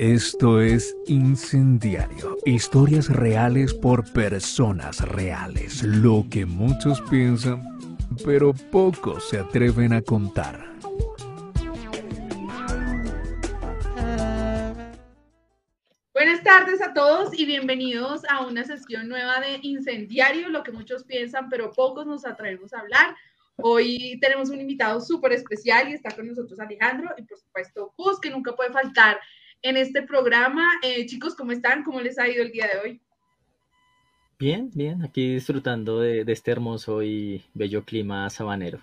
Esto es Incendiario, historias reales por personas reales, lo que muchos piensan, pero pocos se atreven a contar. Buenas tardes a todos y bienvenidos a una sesión nueva de Incendiario, lo que muchos piensan, pero pocos nos atrevemos a hablar. Hoy tenemos un invitado súper especial y está con nosotros Alejandro y por supuesto Gus, que nunca puede faltar en este programa. Eh, chicos, ¿cómo están? ¿Cómo les ha ido el día de hoy? Bien, bien, aquí disfrutando de, de este hermoso y bello clima sabanero.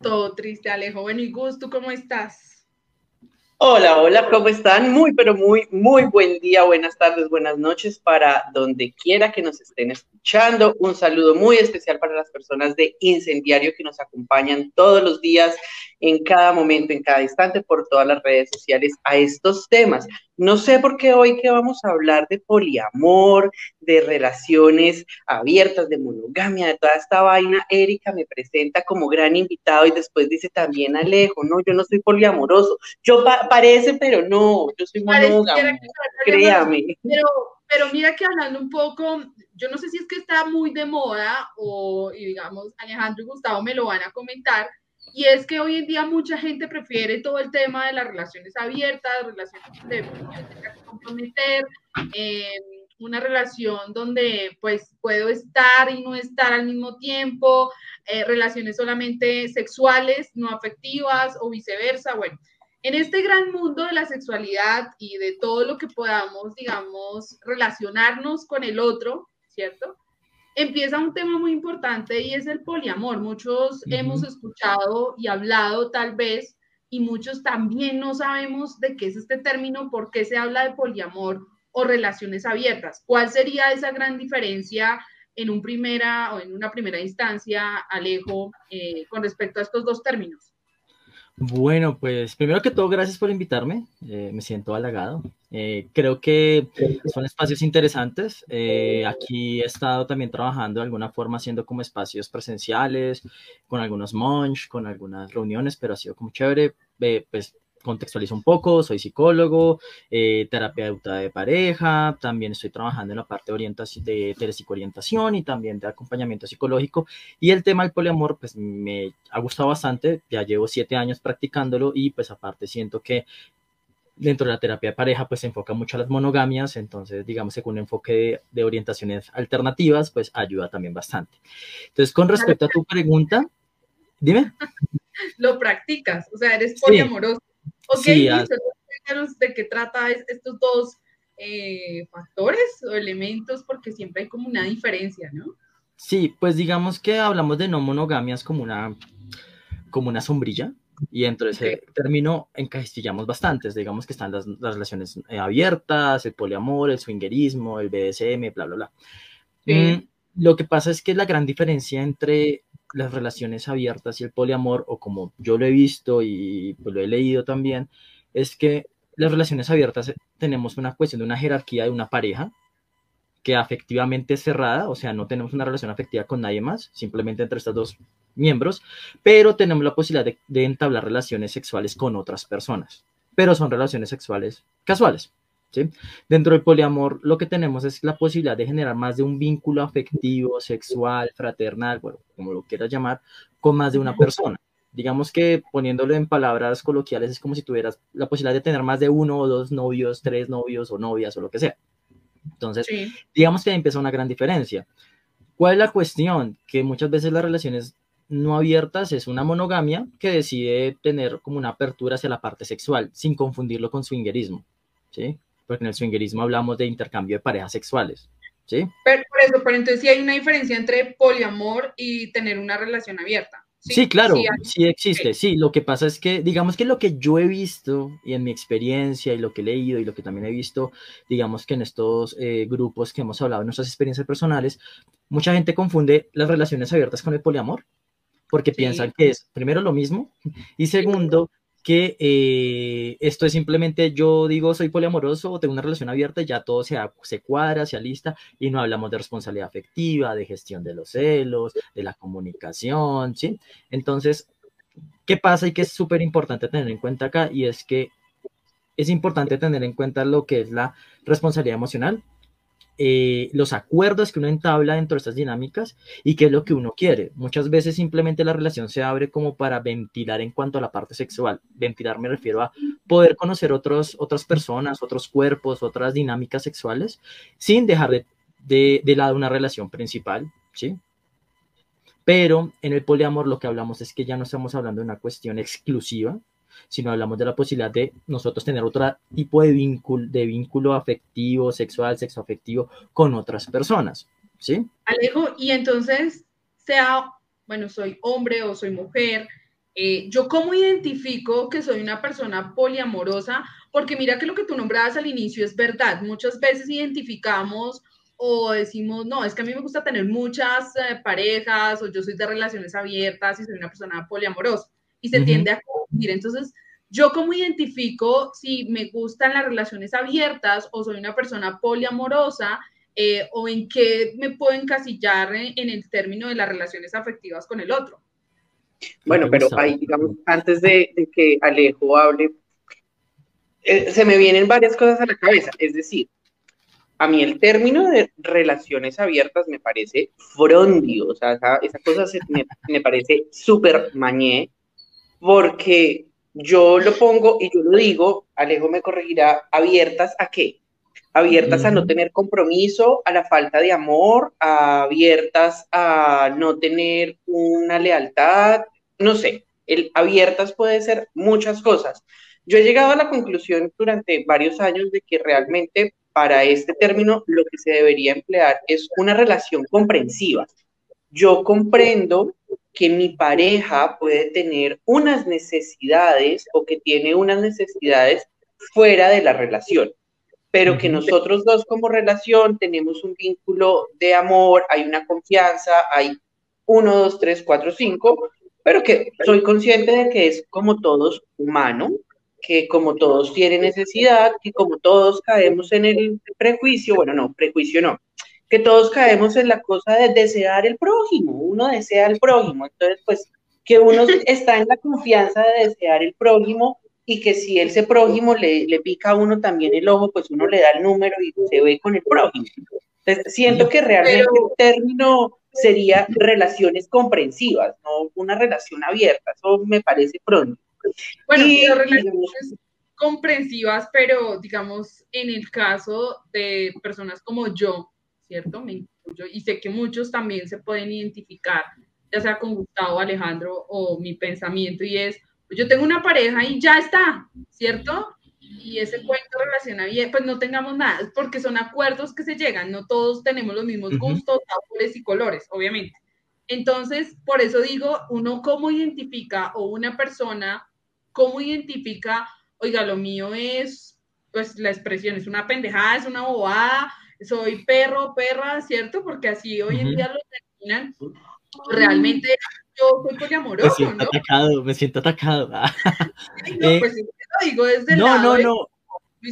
Todo triste, Alejo. Bueno, y Gus, ¿tú cómo estás? Hola, hola, ¿cómo están? Muy, pero muy, muy buen día, buenas tardes, buenas noches para donde quiera que nos estén escuchando. Un saludo muy especial para las personas de Incendiario que nos acompañan todos los días, en cada momento, en cada instante, por todas las redes sociales a estos temas. No sé por qué hoy que vamos a hablar de poliamor, de relaciones abiertas, de monogamia, de toda esta vaina, Erika me presenta como gran invitado y después dice también Alejo, no, yo no soy poliamoroso. Yo parece, pero no, yo soy monógamo, créame. Pero, pero mira que hablando un poco, yo no sé si es que está muy de moda o, y digamos, Alejandro y Gustavo me lo van a comentar, y es que hoy en día mucha gente prefiere todo el tema de las relaciones abiertas, relaciones comprometer, eh, una relación donde pues puedo estar y no estar al mismo tiempo, eh, relaciones solamente sexuales, no afectivas o viceversa. Bueno, en este gran mundo de la sexualidad y de todo lo que podamos, digamos, relacionarnos con el otro, ¿cierto? empieza un tema muy importante y es el poliamor. Muchos hemos escuchado y hablado tal vez y muchos también no sabemos de qué es este término, por qué se habla de poliamor o relaciones abiertas. ¿Cuál sería esa gran diferencia en, un primera, o en una primera instancia, Alejo, eh, con respecto a estos dos términos? Bueno, pues primero que todo, gracias por invitarme. Eh, me siento halagado. Eh, creo que son espacios interesantes. Eh, aquí he estado también trabajando de alguna forma haciendo como espacios presenciales, con algunos munch, con algunas reuniones, pero ha sido como chévere. pues contextualizo un poco, soy psicólogo, eh, terapeuta de pareja, también estoy trabajando en la parte de, orientación, de telepsicoorientación y también de acompañamiento psicológico. Y el tema del poliamor, pues me ha gustado bastante, ya llevo siete años practicándolo y pues aparte siento que dentro de la terapia de pareja pues se enfoca mucho a las monogamias, entonces digamos que un enfoque de, de orientaciones alternativas pues ayuda también bastante. Entonces con respecto a tu pregunta, dime. Lo practicas, o sea, eres poliamoroso. Ok, sí, de qué trata estos dos eh, factores o elementos, porque siempre hay como una diferencia, ¿no? Sí, pues digamos que hablamos de no monogamias como una, como una sombrilla, y dentro de ese término encastillamos bastantes, digamos que están las, relaciones eh, abiertas, el poliamor, el swingerismo, el BDSM, bla, bla, bla. Mm, lo que pasa es que la gran diferencia entre las relaciones abiertas y el poliamor, o como yo lo he visto y pues lo he leído también, es que las relaciones abiertas eh, tenemos una cuestión de una jerarquía de una pareja que afectivamente es cerrada, o sea, no tenemos una relación afectiva con nadie más, simplemente entre estos dos miembros, pero tenemos la posibilidad de entablar relaciones sexuales con otras personas, pero son relaciones sexuales casuales. Dentro del poliamor lo que tenemos es la posibilidad de generar más de un vínculo afectivo, sexual, fraternal, bueno, como lo quieras llamar, con más de una persona. Digamos que poniéndolo en palabras coloquiales es como si tuvieras la posibilidad de tener más de uno o dos novios, tres novios o novias o lo que sea. Entonces, digamos que ahí empieza una gran diferencia. ¿Cuál es la cuestión? Que muchas veces las relaciones no abiertas es una monogamia que decide tener como una apertura hacia la parte sexual, sin confundirlo con swingerismo. ¿sí? Porque en el swingerismo hablamos de intercambio de parejas sexuales. ¿sí? Pero por eso, pero entonces sí hay una diferencia entre poliamor y tener una relación abierta. Sí, claro, sí, existe. Sí, lo que pasa es que, digamos que lo que yo he visto y en mi experiencia y lo que he leído y lo que también he visto, digamos que en estos eh, grupos que hemos hablado, en nuestras experiencias personales, mucha gente confunde las relaciones abiertas con el poliamor, porque piensan que es primero lo mismo y segundo que eh, esto es simplemente yo digo soy poliamoroso o tengo una relación abierta ya todo se, se cuadra, se alista y no hablamos de responsabilidad afectiva, de gestión de los celos, de la comunicación, ¿sí? Entonces, ¿qué pasa y qué es súper importante tener en cuenta acá? Y es que es importante tener en cuenta lo que es la responsabilidad emocional, eh, los acuerdos que uno entabla dentro de estas dinámicas y qué es lo que uno quiere. Muchas veces simplemente la relación se abre como para ventilar en cuanto a la parte sexual. Ventilar me refiero a poder conocer otros, otras personas, otros cuerpos, otras dinámicas sexuales, sin dejar de, de, de lado una relación principal, ¿sí? Pero en el poliamor lo que hablamos es que ya no estamos hablando de una cuestión exclusiva, sino hablamos de la posibilidad de nosotros tener otro tipo de vínculo, de vínculo afectivo, sexual, sexoafectivo con otras personas, ¿sí? Alejo, y entonces, sea, bueno, soy hombre o soy mujer, eh, ¿yo cómo identifico que soy una persona poliamorosa? Porque mira que lo que tú nombrabas al inicio es verdad. Muchas veces identificamos o decimos, no, es que a mí me gusta tener muchas eh, parejas o yo soy de relaciones abiertas y soy una persona poliamorosa y se tiende a confundir. Entonces, yo como identifico si me gustan las relaciones abiertas o soy una persona poliamorosa eh, o en qué me puedo encasillar en, el término de las relaciones afectivas con el otro. Bueno, pero ahí, digamos, antes de, que Alejo hable, eh, se me vienen varias cosas a la cabeza. Es decir, a mí el término de relaciones abiertas me parece frondio, o sea, esa, cosa me, me, parece súper mañé, porque yo lo pongo y yo lo digo, Alejo me corregirá, abiertas a qué? Abiertas a no tener compromiso, a la falta de amor, abiertas a no tener una lealtad, no sé, el, abiertas puede ser muchas cosas. Yo he llegado a la conclusión durante varios años de que realmente para este término lo que se debería emplear es una relación comprensiva. Yo comprendo que mi pareja puede tener unas necesidades o que tiene unas necesidades fuera de la relación, pero que nosotros dos como relación tenemos un vínculo de amor, hay una confianza, hay uno, dos, tres, cuatro, cinco, pero que soy consciente de que es como todos humano, que como todos tienen necesidad, que como todos caemos en el prejuicio, bueno, no, prejuicio no, que todos caemos en la cosa de desear el prójimo, uno desea el prójimo, entonces pues que uno está en la confianza de desear el prójimo y que si ese prójimo le, le pica a uno también el ojo, pues uno le da el número y se ve con el prójimo. Entonces, siento que realmente el término sería relaciones comprensivas, no una relación abierta, eso me parece pronto. Bueno, relaciones comprensivas, pero digamos, en el caso de personas como yo, ¿cierto? Me incluyo y sé que muchos también se pueden identificar, ya sea con Gustavo, Alejandro o mi pensamiento, y es, pues yo tengo una pareja y ya está, ¿cierto? Y ese cuento relaciona bien, pues no tengamos nada, porque son acuerdos que se llegan, no todos tenemos los mismos gustos, sabores y colores, obviamente. Entonces, por eso digo, uno cómo identifica o una persona, cómo identifica, oiga, lo mío es, pues la expresión es una pendejada, es una bobada, soy perro, perra, ¿cierto? Porque así hoy en día lo terminan. Realmente yo soy poliamoroso, me siento ¿no? Atacado, me siento atacado. no, eh, pues lo digo desde no, lado no, no,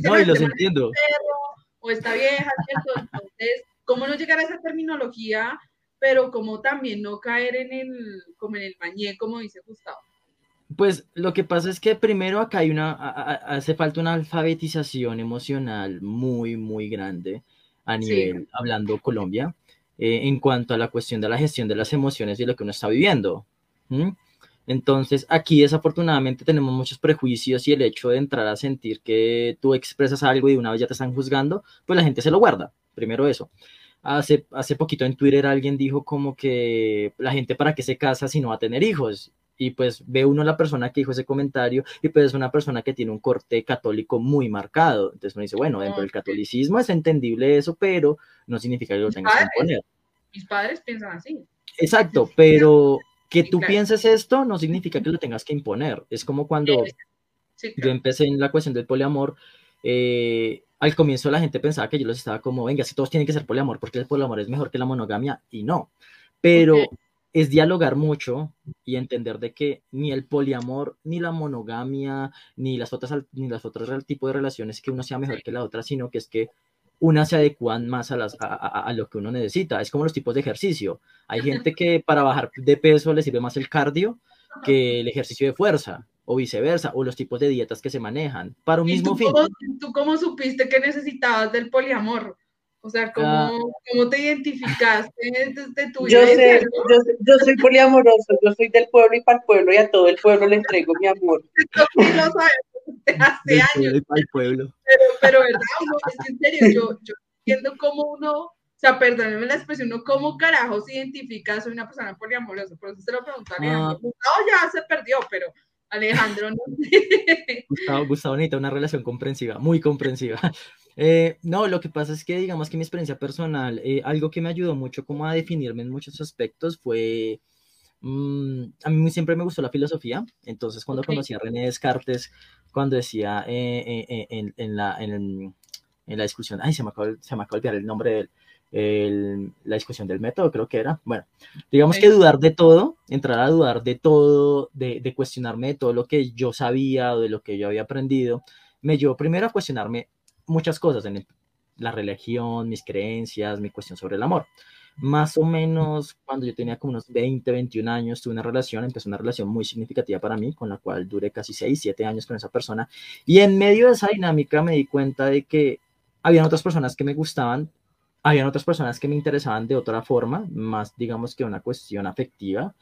no, y los entiendo. Perro, o esta vieja, ¿cierto? Entonces, ¿cómo no llegar a esa terminología? Pero como también no caer en el, como en el mañé, como dice Gustavo. Pues lo que pasa es que primero acá hay una, hace falta una alfabetización emocional muy, muy grande a nivel, hablando Colombia, eh, en cuanto a la cuestión de la gestión de las emociones y lo que uno está viviendo. Entonces, aquí desafortunadamente tenemos muchos prejuicios y el hecho de entrar a sentir que tú expresas algo y de una vez ya te están juzgando, pues la gente se lo guarda. Primero eso. Hace, hace poquito en Twitter alguien dijo como que la gente para qué se casa si no va a tener hijos y pues ve uno la persona que dijo ese comentario y pues es una persona que tiene un corte católico muy marcado. Entonces uno dice, bueno, dentro del catolicismo es entendible eso, pero no significa que lo tengas que imponer. Mis padres piensan así. Exacto, pero que tú pienses esto no significa que lo tengas que imponer. Es como cuando yo empecé en la cuestión del poliamor, eh, al comienzo la gente pensaba que yo los estaba como, venga, si todos tienen que ser poliamor, porque el poliamor es mejor que la monogamia, y no. Pero es dialogar mucho y entender de que ni el poliamor, ni la monogamia, ni las otras, ni las otras tipos de relaciones que uno sea mejor que la otra, sino que es que una se adecuan más a, las, a, lo que uno necesita. Es como los tipos de ejercicio. Hay gente que para bajar de peso le sirve más el cardio que el ejercicio de fuerza. o viceversa, o los tipos de dietas que se manejan para un mismo tú fin. Cómo, ¿Tú cómo supiste que necesitabas del poliamor? O sea, ¿cómo, ah. ¿cómo te identificaste desde tu yo, sé, yo, yo, soy poliamoroso, yo soy del pueblo y para el pueblo y a todo el pueblo le entrego mi amor. sí lo sabes hace años. Para el pueblo. Pero, pero verdad, uno, es que en serio, yo, yo entiendo cómo uno, o sea, perdónenme la expresión, uno cómo carajo se identifica, soy una persona poliamorosa, por eso se lo pregunto a Alejandro. Ah. No, ya se perdió, pero Alejandro no. Gustavo, Gustavo necesita una relación comprensiva, muy comprensiva. Eh, no, lo que pasa es que digamos que mi experiencia personal, eh, algo que me ayudó mucho como a definirme en muchos aspectos fue, mm, a mí siempre me gustó la filosofía, entonces cuando conocí a René Descartes, cuando decía eh, en, en, la, en, la discusión, ay, se me acaba, se me acaba de olvidar el nombre de él, la discusión del método, creo que era. Bueno, digamos que dudar de todo, entrar a dudar de todo, de, de, cuestionarme de todo lo que yo sabía o de lo que yo había aprendido, me llevó primero a cuestionarme muchas cosas en la religión, mis creencias, mi cuestión sobre el amor. Más o menos cuando yo tenía como unos 20, 21 años, tuve una relación, empezó una relación muy significativa para mí, con la cual duré casi 6, 7 años con esa persona. Y en medio de esa dinámica me di cuenta de que habían otras personas que me gustaban, habían otras personas que me interesaban de otra forma, más digamos que una cuestión afectiva.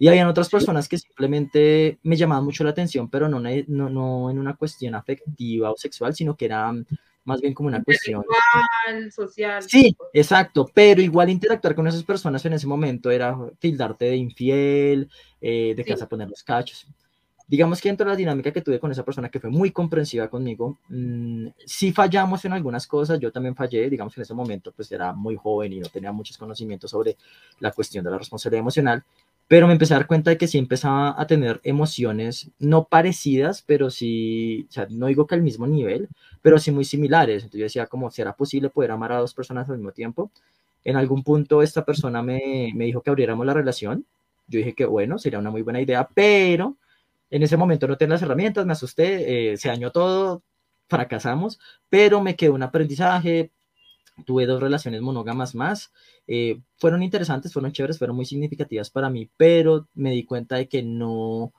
Y habían otras personas que simplemente me llamaban mucho la atención, pero no, no, no en una cuestión afectiva o sexual, sino que era más bien como una cuestión. social. Sí, exacto, pero igual interactuar con esas personas en ese momento era tildarte de infiel, eh, de casa poner los cachos digamos que dentro de la dinámica que tuve con esa persona que fue muy comprensiva conmigo, mmm, sí fallamos en algunas cosas, yo también fallé, digamos que en ese momento pues era muy joven y no tenía muchos conocimientos sobre la cuestión de la responsabilidad emocional, pero me empecé a dar cuenta de que sí empezaba a tener emociones no parecidas, pero sí, o sea, no digo que al mismo nivel, pero sí muy similares. Entonces yo decía, ¿cómo será posible poder amar a dos personas al mismo tiempo? En algún punto esta persona me, me dijo que abriéramos la relación. Yo dije que bueno, sería una muy buena idea, pero en ese momento no tenía las herramientas, me asusté, eh, se dañó todo, fracasamos, pero me quedó un aprendizaje, tuve dos relaciones monógamas más, eh, fueron interesantes, fueron chéveres, fueron muy significativas para mí, pero me di cuenta de que no,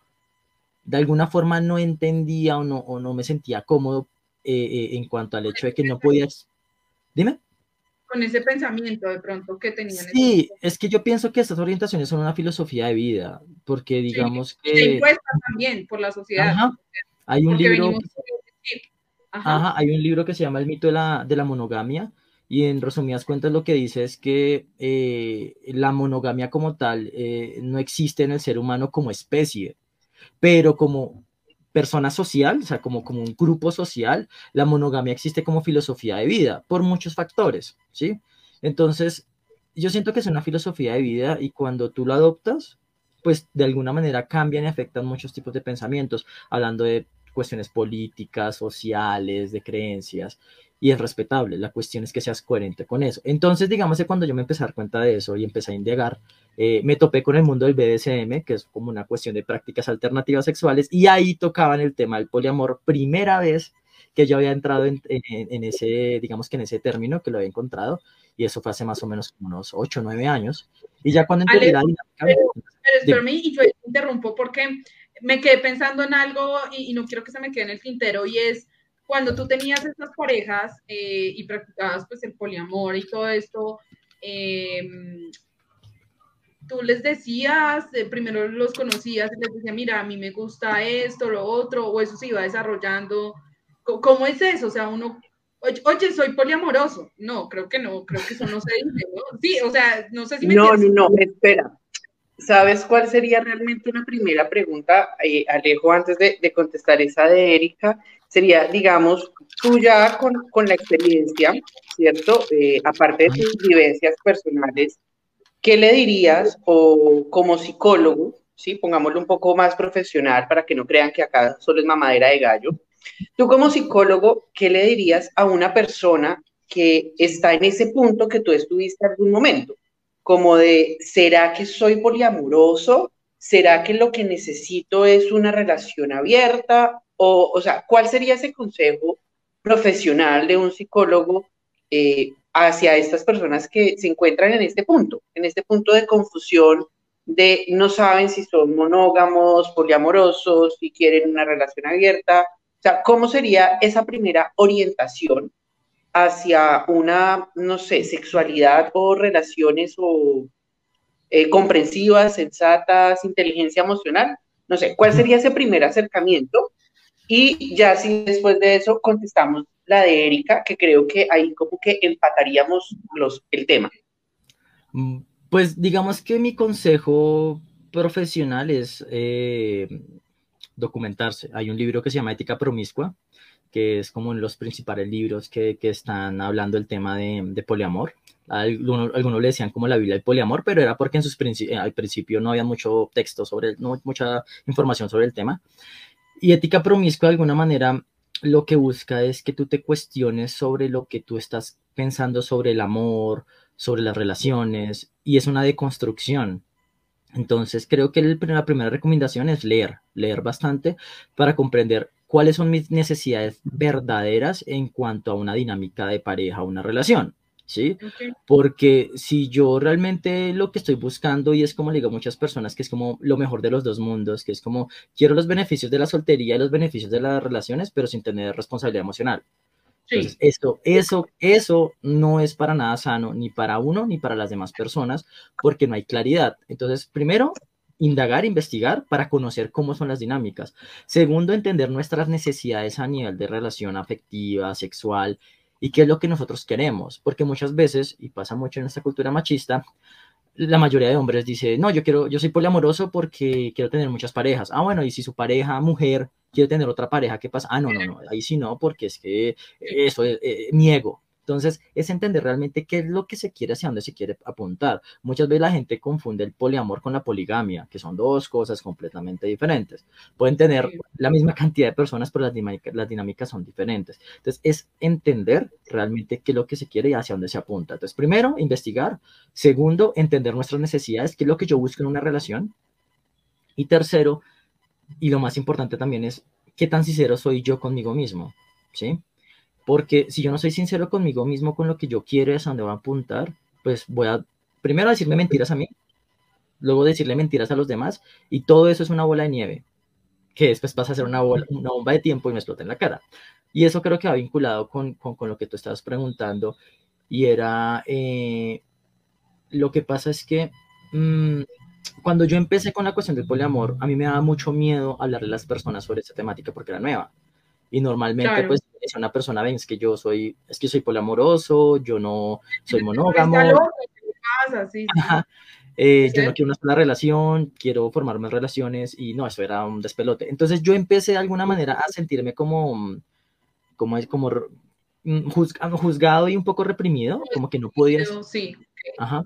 de alguna forma no entendía o no, o no me sentía cómodo eh, en cuanto al hecho de que no podías... Dime con ese pensamiento de pronto que tenían. Sí, es que yo pienso que estas orientaciones son una filosofía de vida, porque digamos que... Se impuesta también por la sociedad. Ajá. Hay un libro... Ajá. hay un libro que se llama El mito de la, de la monogamia, y en resumidas cuentas lo que dice es que eh, la monogamia como tal eh, no existe en el ser humano como especie, pero como persona social, o sea, como, como un grupo social, la monogamia existe como filosofía de vida por muchos factores, ¿sí? Entonces, yo siento que es una filosofía de vida y cuando tú la adoptas, pues de alguna manera cambian y afectan muchos tipos de pensamientos, hablando de cuestiones políticas, sociales, de creencias y es respetable. La cuestión es que seas coherente con eso. Entonces, digamos que cuando yo me empecé a dar cuenta de eso y empecé a indagar, eh, me topé con el mundo del BDSM, que es como una cuestión de prácticas alternativas sexuales, y ahí tocaban el tema del poliamor, primera vez que yo había entrado en, ese, digamos que en ese término, que lo había encontrado, y eso fue hace más o menos unos 8 o 9 años. Y ya cuando entendí la Pero, pero y yo interrumpo porque me quedé pensando en algo y, y no quiero que se me quede en el tintero, y es cuando tú tenías estas parejas eh, y practicabas pues el poliamor y todo esto, em, tú les decías, eh, primero los conocías y les decías, mira, a mí me gusta esto, lo otro, o eso se iba desarrollando. ¿Cómo es eso? O sea, uno, oye, soy poliamoroso. No, creo que no, creo que eso no se dice, ¿no? Sí, o sea, no sé si me No, no, no, espera. ¿Sabes cuál sería realmente una primera pregunta, eh, Alejo, antes de, de, contestar esa de Erika? Sería, digamos, tú ya con, con la experiencia, ¿cierto? Eh, aparte de tus vivencias personales, ¿qué le dirías o como psicólogo, ¿sí? Pongámoslo un poco más profesional para que no crean que acá solo es mamadera de gallo. Tú como psicólogo, ¿qué le dirías a una persona que está en ese punto que tú estuviste en algún momento? Como de, ¿será que soy poliamoroso? ¿Será que lo que necesito es una relación abierta? O, o sea, ¿cuál sería ese consejo profesional de un psicólogo eh, hacia estas personas que se encuentran en este punto, en este punto de confusión de no saben si son monógamos, poliamorosos, si quieren una relación abierta. O sea, ¿cómo sería esa primera orientación hacia una, no sé, sexualidad o relaciones o eh, comprensivas, sensatas, inteligencia emocional? No sé, ¿cuál sería ese primer acercamiento? Y ya si después de eso contestamos la de Erika, que creo que ahí como que empataríamos los, el tema. Mm, pues digamos que mi consejo profesional es eh, documentarse. Hay un libro que se llama Ética Promiscua, que es como en los principales libros que, que están hablando del tema de, de poliamor. Algunos, algunos, le decían como la Biblia del poliamor, pero era porque en sus al principio no había mucho texto sobre, no mucha información sobre el tema. Y ética promiscua de alguna manera lo que busca es que tú te cuestiones sobre lo que tú estás pensando sobre el amor, sobre las relaciones, y es una deconstrucción. Entonces creo que la primera recomendación es leer, leer bastante para comprender cuáles son mis necesidades verdaderas en cuanto a una dinámica de pareja, una relación. ¿Sí? Porque si yo realmente lo que estoy buscando, y es como le digo a muchas personas, que es como lo mejor de los dos mundos, que es como quiero los beneficios de la soltería y los beneficios de las relaciones, pero sin tener responsabilidad emocional. Entonces, eso, eso, eso no es para nada sano, ni para uno, ni para las demás personas, porque no hay claridad. Entonces, primero, indagar, investigar para conocer cómo son las dinámicas. Segundo, entender nuestras necesidades a nivel de relación afectiva, sexual, y qué es lo que nosotros queremos, porque muchas veces, y pasa mucho en esta cultura machista, la mayoría de hombres dice, no, yo quiero, yo soy poliamoroso porque quiero tener muchas parejas. Ah, bueno, y si su pareja, mujer, quiere tener otra pareja, ¿qué pasa? Ah, no, no, no, ahí sí no, porque es que eso es eh, mi ego. Entonces, es entender realmente qué es lo que se quiere, hacia dónde se quiere apuntar. Muchas veces la gente confunde el poliamor con la poligamia, que son dos cosas completamente diferentes. Pueden tener la misma cantidad de personas, pero las, dinámicas, las dinámicas son diferentes. Entonces, es entender realmente qué es lo que se quiere y hacia dónde se apunta. Entonces, primero, investigar. Segundo, entender nuestras necesidades, qué es lo que yo busco en una relación. Y tercero, y lo más importante también es qué tan sincero soy yo conmigo mismo, ¿sí? Porque si yo no soy sincero conmigo mismo, con lo que yo quiero, es a dónde voy a apuntar, pues voy a primero decirme mentiras a mí, luego decirle mentiras a los demás, y todo eso es una bola de nieve, que después pasa a ser una, bola, una bomba de tiempo y me explota en la cara. Y eso creo que va vinculado con, con, con lo que tú estabas preguntando, y era, eh, lo que pasa es que mmm, cuando yo empecé con la cuestión del poliamor, a mí me daba mucho miedo hablarle a las personas sobre esta temática porque era nueva. Y normalmente, claro. pues, si una persona ven, es que yo soy, es que soy poliamoroso, yo no soy monógamo. Sí, sí. Eh, yo no quiero una sola relación, quiero formarme relaciones y no, eso era un despelote. Entonces yo empecé de alguna manera a sentirme como, como, como mm, juzgado y un poco reprimido, como que no podía. Sí. Ajá.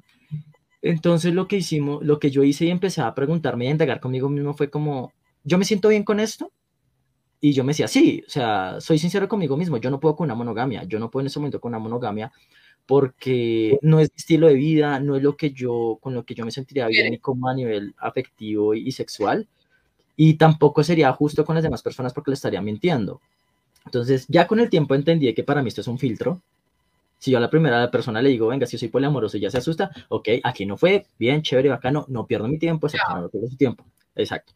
Entonces lo que hicimos, lo que yo hice y empecé a preguntarme y a indagar conmigo mismo fue como, ¿yo me siento bien con esto? Y yo me decía, sí, o sea, soy sincero conmigo mismo, yo no puedo con una monogamia, yo no puedo en ese momento con una monogamia porque no es mi estilo de vida, no es lo que yo, con lo que yo me sentiría bien ni como a nivel afectivo y, y sexual, y tampoco sería justo con las demás personas porque le estaría mintiendo. Entonces, ya con el tiempo entendí que para mí esto es un filtro, si yo a la primera persona le digo, venga, si yo soy poliamoroso y ya se asusta, ok, aquí no fue, bien, chévere, bacano, no pierdo mi tiempo, exacto, no pierdo su tiempo. Exacto.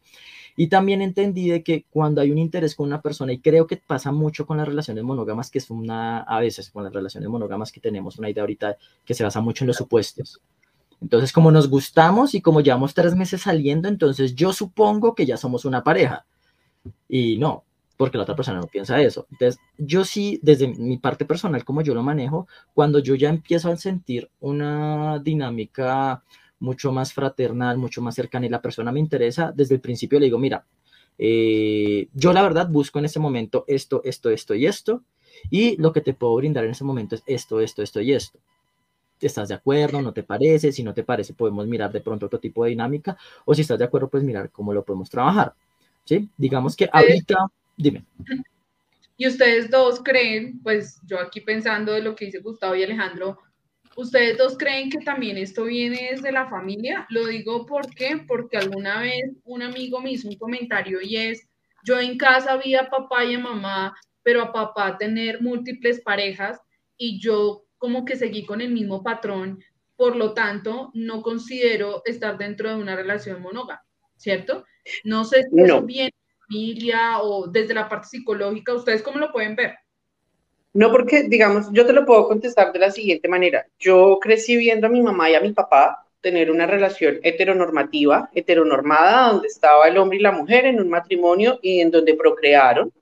Y también entendí de que cuando hay un interés con una persona, y creo que pasa mucho con las relaciones monógamas, que es una, a veces con las relaciones monógamas que tenemos una idea ahorita que se basa mucho en los supuestos. Entonces, como nos gustamos y como llevamos tres meses saliendo, entonces yo supongo que ya somos una pareja. Y no, porque la otra persona no piensa eso. Entonces, yo sí, desde mi parte personal, como yo lo manejo, cuando yo ya empiezo a sentir una dinámica mucho más fraternal, mucho más cercana y la persona me interesa, desde el principio le digo, mira, eh, yo la verdad busco en ese momento esto, esto, esto y esto, y lo que te puedo brindar en ese momento es esto, esto, esto y esto. ¿Estás de acuerdo? ¿No te parece? Si no te parece, podemos mirar de pronto otro tipo de dinámica, o si estás de acuerdo, pues mirar cómo lo podemos trabajar. ¿Sí? Digamos que ahorita Dime. Y ustedes dos creen, pues yo aquí pensando de lo que dice Gustavo y Alejandro, ¿ustedes dos creen que también esto viene desde la familia? Lo digo porque, porque alguna vez un amigo me hizo un comentario y es, yo en casa vi a papá y a mamá, pero a papá tener múltiples parejas y yo como que seguí con el mismo patrón por lo tanto, no considero estar dentro de una relación monógama, ¿cierto? No sé si es bien familia o desde la parte psicológica, ¿ustedes cómo lo pueden ver? No, porque, digamos, yo te lo puedo contestar de la siguiente manera. Yo crecí viendo a mi mamá y a mi papá tener una relación heteronormativa, heteronormada, donde estaba el hombre y la mujer en un matrimonio y en donde procrearon,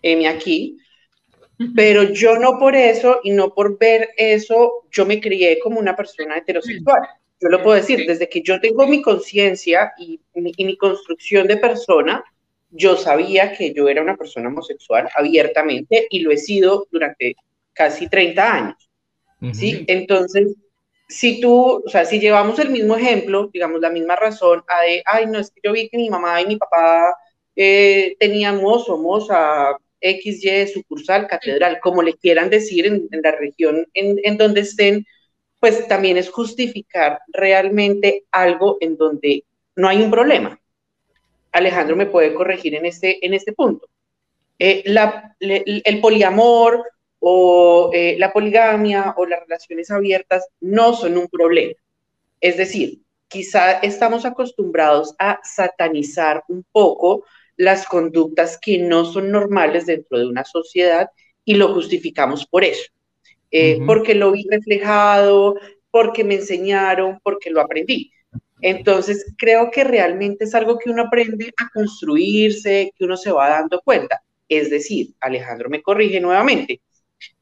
M aquí. Pero yo no por eso y no por ver eso, yo me crié como una persona heterosexual. Yo lo puedo decir, desde que yo tengo mi conciencia y, y mi construcción de persona, yo sabía que yo era una persona homosexual abiertamente y lo he sido durante casi 30 años. ¿sí? Entonces, si tú, o sea, si llevamos el mismo ejemplo, digamos, la misma razón, a de, ay, no, es que yo vi que mi mamá y mi papá eh, tenían mozo, moza, XY, sucursal, catedral, como le quieran decir en, la región en, en donde estén, pues también es justificar realmente algo en donde no hay un problema. Alejandro me puede corregir en este, en este punto. Eh, el poliamor o eh, la poligamia o las relaciones abiertas no son un problema. Es decir, quizá estamos acostumbrados a satanizar un poco las conductas que no son normales dentro de una sociedad y lo justificamos por eso. Eh, porque lo vi reflejado, porque me enseñaron, porque lo aprendí. Entonces, creo que realmente es algo que uno aprende a construirse, que uno se va dando cuenta. Es decir, Alejandro me corrige nuevamente,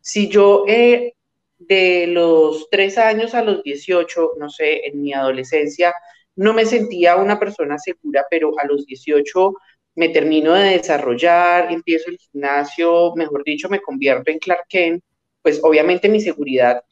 si yo eh, de los tres años a los 18, no sé, en mi adolescencia, no me sentía una persona segura, pero a los 18 me termino de desarrollar, empiezo el gimnasio, mejor dicho, me convierto en Clark Kent, pues obviamente mi seguridad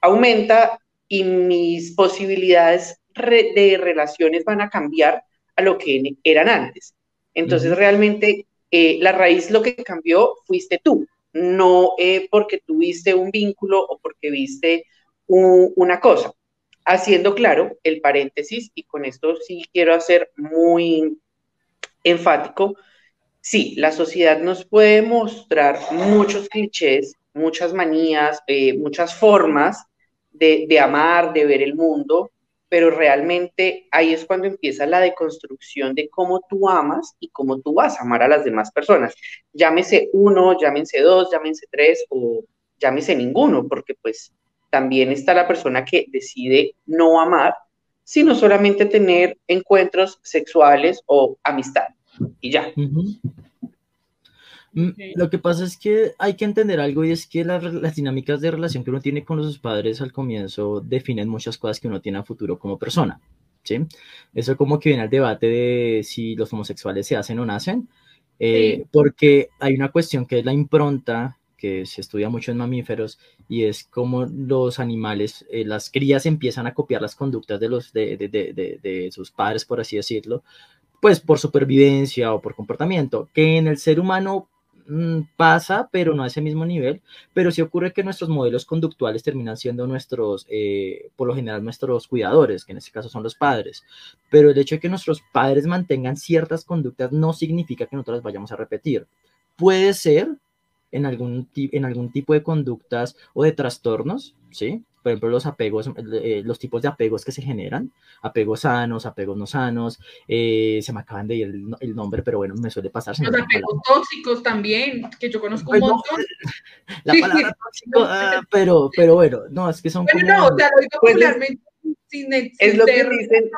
aumenta y mis posibilidades de relaciones van a cambiar a lo que eran antes. Entonces, realmente, eh, la raíz lo que cambió fuiste tú, no eh, porque tuviste un vínculo o porque viste una cosa. Haciendo claro el paréntesis, y con esto sí quiero hacer muy enfático, sí, la sociedad nos puede mostrar muchos clichés, muchas manías, eh, muchas formas de, de amar, de ver el mundo, pero realmente ahí es cuando empieza la deconstrucción de cómo tú amas y cómo tú vas a amar a las demás personas. Llámese uno, llámense dos, llámense tres o llámese ninguno, porque pues también está la persona que decide no amar, sino solamente tener encuentros sexuales o amistad. Y ya. Mm, lo que pasa es que hay que entender algo y es que las, dinámicas de relación que uno tiene con los padres al comienzo definen muchas cosas que uno tiene a futuro como persona. ¿sí? Eso como que viene al debate de si los homosexuales se hacen o nacen, eh, porque hay una cuestión que es la impronta que se estudia mucho en mamíferos y es como los animales, eh, las crías empiezan a copiar las conductas de, los, de, de, de, de sus padres, por así decirlo, pues por supervivencia o por comportamiento, que en el ser humano pasa, pero no a ese mismo nivel, pero sí ocurre que nuestros modelos conductuales terminan siendo nuestros, eh, por lo general, nuestros cuidadores, que en este caso son los padres. Pero el hecho de que nuestros padres mantengan ciertas conductas no significa que nosotros las vayamos a repetir. Puede ser en algún, en algún tipo de conductas o de trastornos, ¿sí? Por ejemplo, los apegos, eh, los tipos de apegos que se generan, apegos sanos, apegos no sanos, eh, se me acaban de ir el, nombre, pero bueno, me suele pasar. Los apegos tóxicos también, que yo conozco un montón. la palabra tóxico, ah, pero, pero bueno, no, es que son pero no, o sea, lo digo pues popularmente sin, es lo que dicen,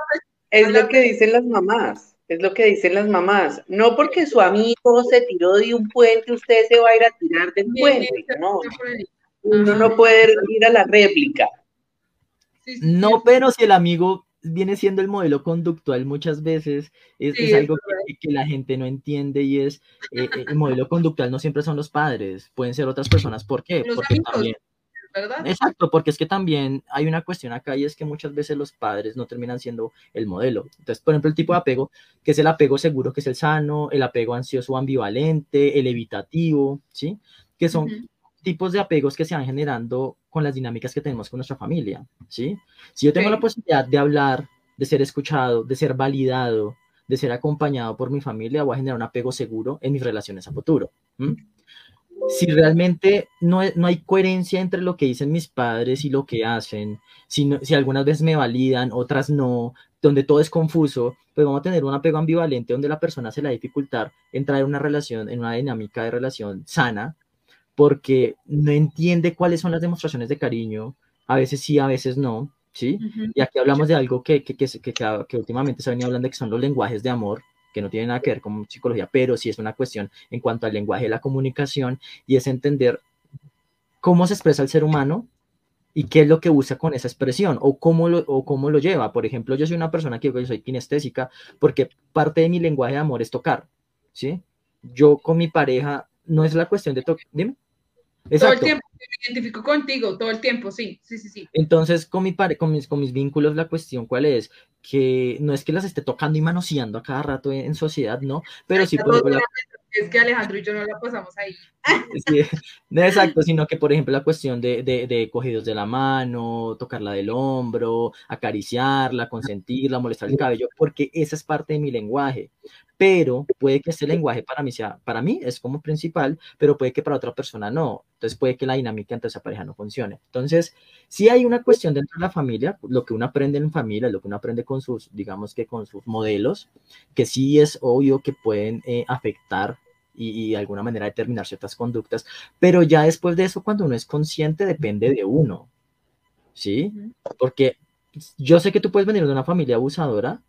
es lo que dicen las mamás. Es lo que dicen las mamás. No porque su amigo se tiró de un puente, usted se va a ir a tirar del puente. No, uno no puede ir a la réplica. No, pero si el amigo viene siendo el modelo conductual muchas veces, es, algo que, la gente no entiende y es, eh, eh, el modelo conductual no siempre son los padres, pueden ser otras personas. ¿Por qué? Porque también... ¿verdad? Exacto, porque es que también hay una cuestión acá y es que muchas veces los padres no terminan siendo el modelo. Entonces, por ejemplo, el tipo de apego, que es el apego seguro, que es el sano, el apego ansioso o ambivalente, el evitativo, ¿sí? Que son tipos de apegos que se van generando con las dinámicas que tenemos con nuestra familia, ¿sí? Si yo tengo la posibilidad de hablar, de ser escuchado, de ser validado, de ser acompañado por mi familia, voy a generar un apego seguro en mis relaciones a futuro. si realmente no, no hay coherencia entre lo que dicen mis padres y lo que hacen, si, si algunas veces me validan, otras no, donde todo es confuso, pues vamos a tener un apego ambivalente donde la persona se la dificultar entrar en una relación, en una dinámica de relación sana, porque no entiende cuáles son las demostraciones de cariño, a veces sí, a veces no, ¿sí? Y aquí hablamos de algo que, que, que, que, últimamente se venía hablando de que son los lenguajes de amor, que no tiene nada que ver con psicología, pero sí es una cuestión en cuanto al lenguaje de la comunicación y es entender cómo se expresa el ser humano y qué es lo que usa con esa expresión o cómo lo, o cómo lo lleva. Por ejemplo, yo soy una persona que yo soy kinestésica porque parte de mi lenguaje de amor es tocar, ¿sí? Yo con mi pareja no es la cuestión de tocar, dime. Todo el tiempo me identifico contigo, todo el tiempo, sí, sí, sí, sí. Entonces, con, mi pare con, mis, con mis vínculos, la cuestión cuál es, que no es que las esté tocando y manoseando a cada rato en, sociedad, ¿no? Pero sí, por ejemplo, es que Alejandro y yo no la pasamos ahí. no exacto, sino que por ejemplo la cuestión de, de, de, cogidos de la mano, tocarla del hombro, acariciarla, consentirla, molestar el cabello, porque esa es parte de mi lenguaje pero puede que ese lenguaje para mí sea, para mí es como principal, pero puede que para otra persona no. Entonces puede que la dinámica entre esa pareja no funcione. Entonces, si hay una cuestión dentro de la familia, lo que uno aprende en familia, lo que uno aprende con sus, digamos que con sus modelos, que sí es obvio que pueden eh, afectar y, de alguna manera determinar ciertas conductas, pero ya después de eso, cuando uno es consciente, depende de uno, ¿sí? Porque yo sé que tú puedes venir de una familia abusadora,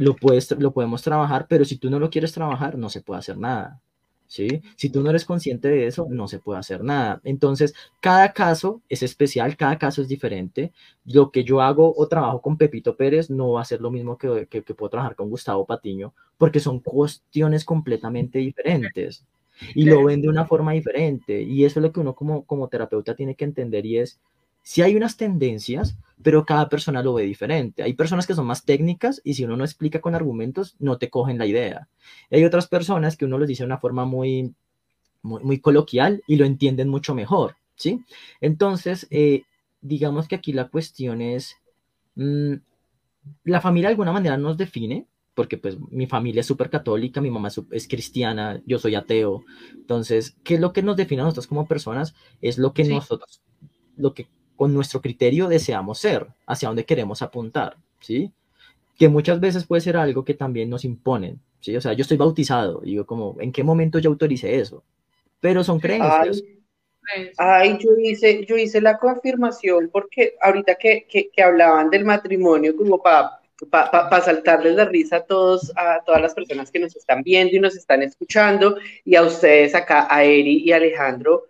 lo, puedes, lo podemos trabajar, pero si tú no lo quieres trabajar, no se puede hacer nada. ¿Sí? Si tú no eres consciente de eso, no se puede hacer nada. Entonces, cada caso es especial, cada caso es diferente. Lo que yo hago o trabajo con Pepito Pérez no va a ser lo mismo que, que, puedo trabajar con Gustavo Patiño, porque son cuestiones completamente diferentes y lo ven de una forma diferente. Y eso es lo que uno como, como terapeuta tiene que entender y es, si hay unas tendencias, pero cada persona lo ve diferente. Hay personas que son más técnicas y si uno no explica con argumentos, no te cogen la idea. hay otras personas que uno les dice de una forma muy, muy, coloquial y lo entienden mucho mejor, ¿sí? Entonces, eh, digamos que aquí la cuestión es, mm, la familia de alguna manera nos define, porque pues mi familia es súper católica, mi mamá es, cristiana, yo soy ateo. Entonces, ¿qué es lo que nos define a nosotros como personas? Es lo que nosotros, lo que con nuestro criterio deseamos ser, hacia dónde queremos apuntar, ¿sí? Que muchas veces puede ser algo que también nos imponen, ¿sí? O sea, yo estoy bautizado, digo como, ¿en qué momento yo autoricé eso? Pero son creencias. Ay, yo hice, yo hice la confirmación porque ahorita que, que, hablaban del matrimonio, como para para saltarles la risa a todos, a todas las personas que nos están viendo y nos están escuchando, y a ustedes acá, a Eri y Alejandro,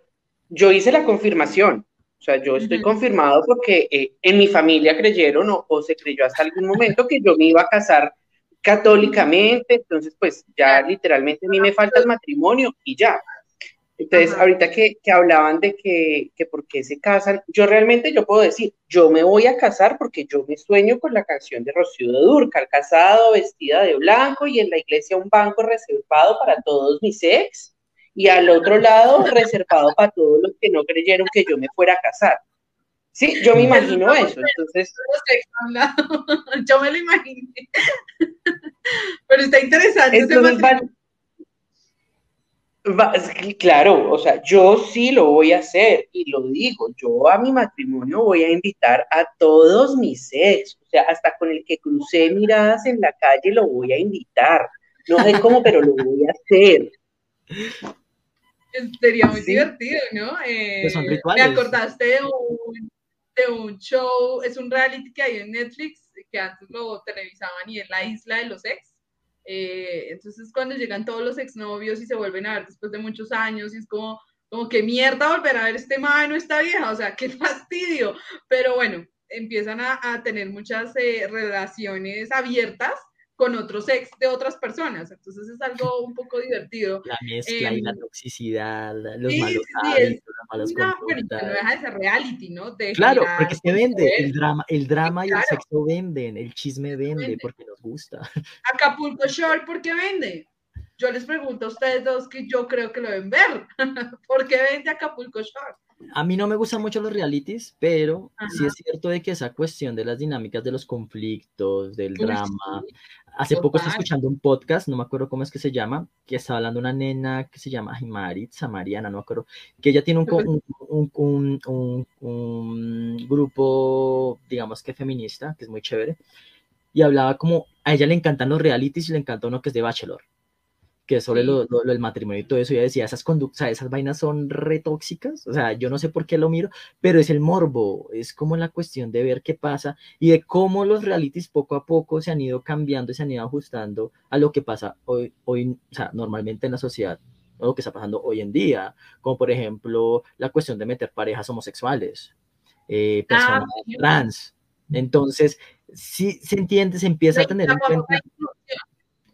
yo hice la confirmación. O sea, yo estoy confirmado porque eh, en mi familia creyeron o, se creyó hasta algún momento que yo me iba a casar católicamente, entonces pues ya literalmente a mí me falta el matrimonio y ya. Entonces, ahorita que, que, hablaban de que, que por qué se casan, yo realmente yo puedo decir, yo me voy a casar porque yo me sueño con la canción de Rocío de Durcal, casado, vestida de blanco y en la iglesia un banco reservado para todos mis ex y al otro lado reservado para todos los que no creyeron que yo me fuera a casar. Sí, yo me imagino eso, entonces... Yo me lo imaginé. Pero está interesante. claro, o sea, yo sí lo voy a hacer y lo digo, yo a mi matrimonio voy a invitar a todos mis ex, o sea, hasta con el que crucé miradas en la calle lo voy a invitar. No sé cómo, pero lo voy a hacer. Sería muy divertido, ¿no? Eh, me acordaste de un, de un, show, es un reality que hay en Netflix, que antes lo televisaban y es La Isla de los Ex. Eh, entonces cuando llegan todos los exnovios y se vuelven a ver después de muchos años y es como, como que mierda volver a ver este mae no está vieja, o sea, qué fastidio. Pero bueno, empiezan a, a tener muchas eh, relaciones abiertas con otros ex de otras personas. Entonces es algo un poco divertido. La mezcla y la em, toxicidad, los malos hábitos, las malas no, bueno, no deja de ser reality, ¿no? claro, porque se vende, el drama, el drama y el sexo venden, el chisme vende, porque nos gusta. Acapulco Short, ¿por qué vende? Yo les pregunto a ustedes dos que yo creo que lo deben ver. ¿Por qué vende Acapulco Short? a mí no me gustan mucho los realities, pero sí es cierto de que esa cuestión de las dinámicas de los conflictos, del drama. Hace poco estoy escuchando un podcast, no me acuerdo cómo es que se llama, que estaba hablando una nena que se llama Maritza, Mariana, no me acuerdo, que ella tiene un, un, un, grupo, digamos que feminista, que es muy chévere, y hablaba como a ella le encantan los realities y le encanta uno que es de Bachelor que sobre lo, lo, el matrimonio y todo eso, ya decía, esas conductas, esas vainas son retóxicas, o sea, yo no sé por qué lo miro, pero es el morbo, es como la cuestión de ver qué pasa y de cómo los realities poco a poco se han ido cambiando y se han ido ajustando a lo que pasa hoy, hoy o sea, normalmente en la sociedad, o lo que está pasando hoy en día, como por ejemplo la cuestión de meter parejas homosexuales, eh, personas ah, trans. Entonces, si se entiende, se empieza a tener en cuenta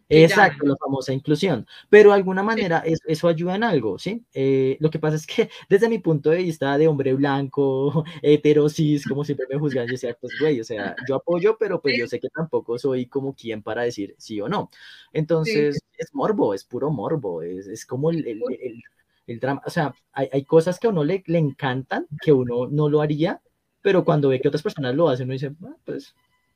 Exacto, la famosa inclusión. Pero de alguna manera eso, ayuda en algo, ¿sí? Eh, lo que pasa es que desde mi punto de vista de hombre blanco, heterosis, como siempre me juzgan, yo decía, pues güey, o sea, yo apoyo, pero pues yo sé que tampoco soy como quien para decir sí o no. Entonces, es morbo, es puro morbo, es, es como el, el, el, drama, o sea, hay, hay, cosas que a uno le, le encantan, que uno no lo haría, pero cuando ve que otras personas lo hacen, uno dice, ah, pues,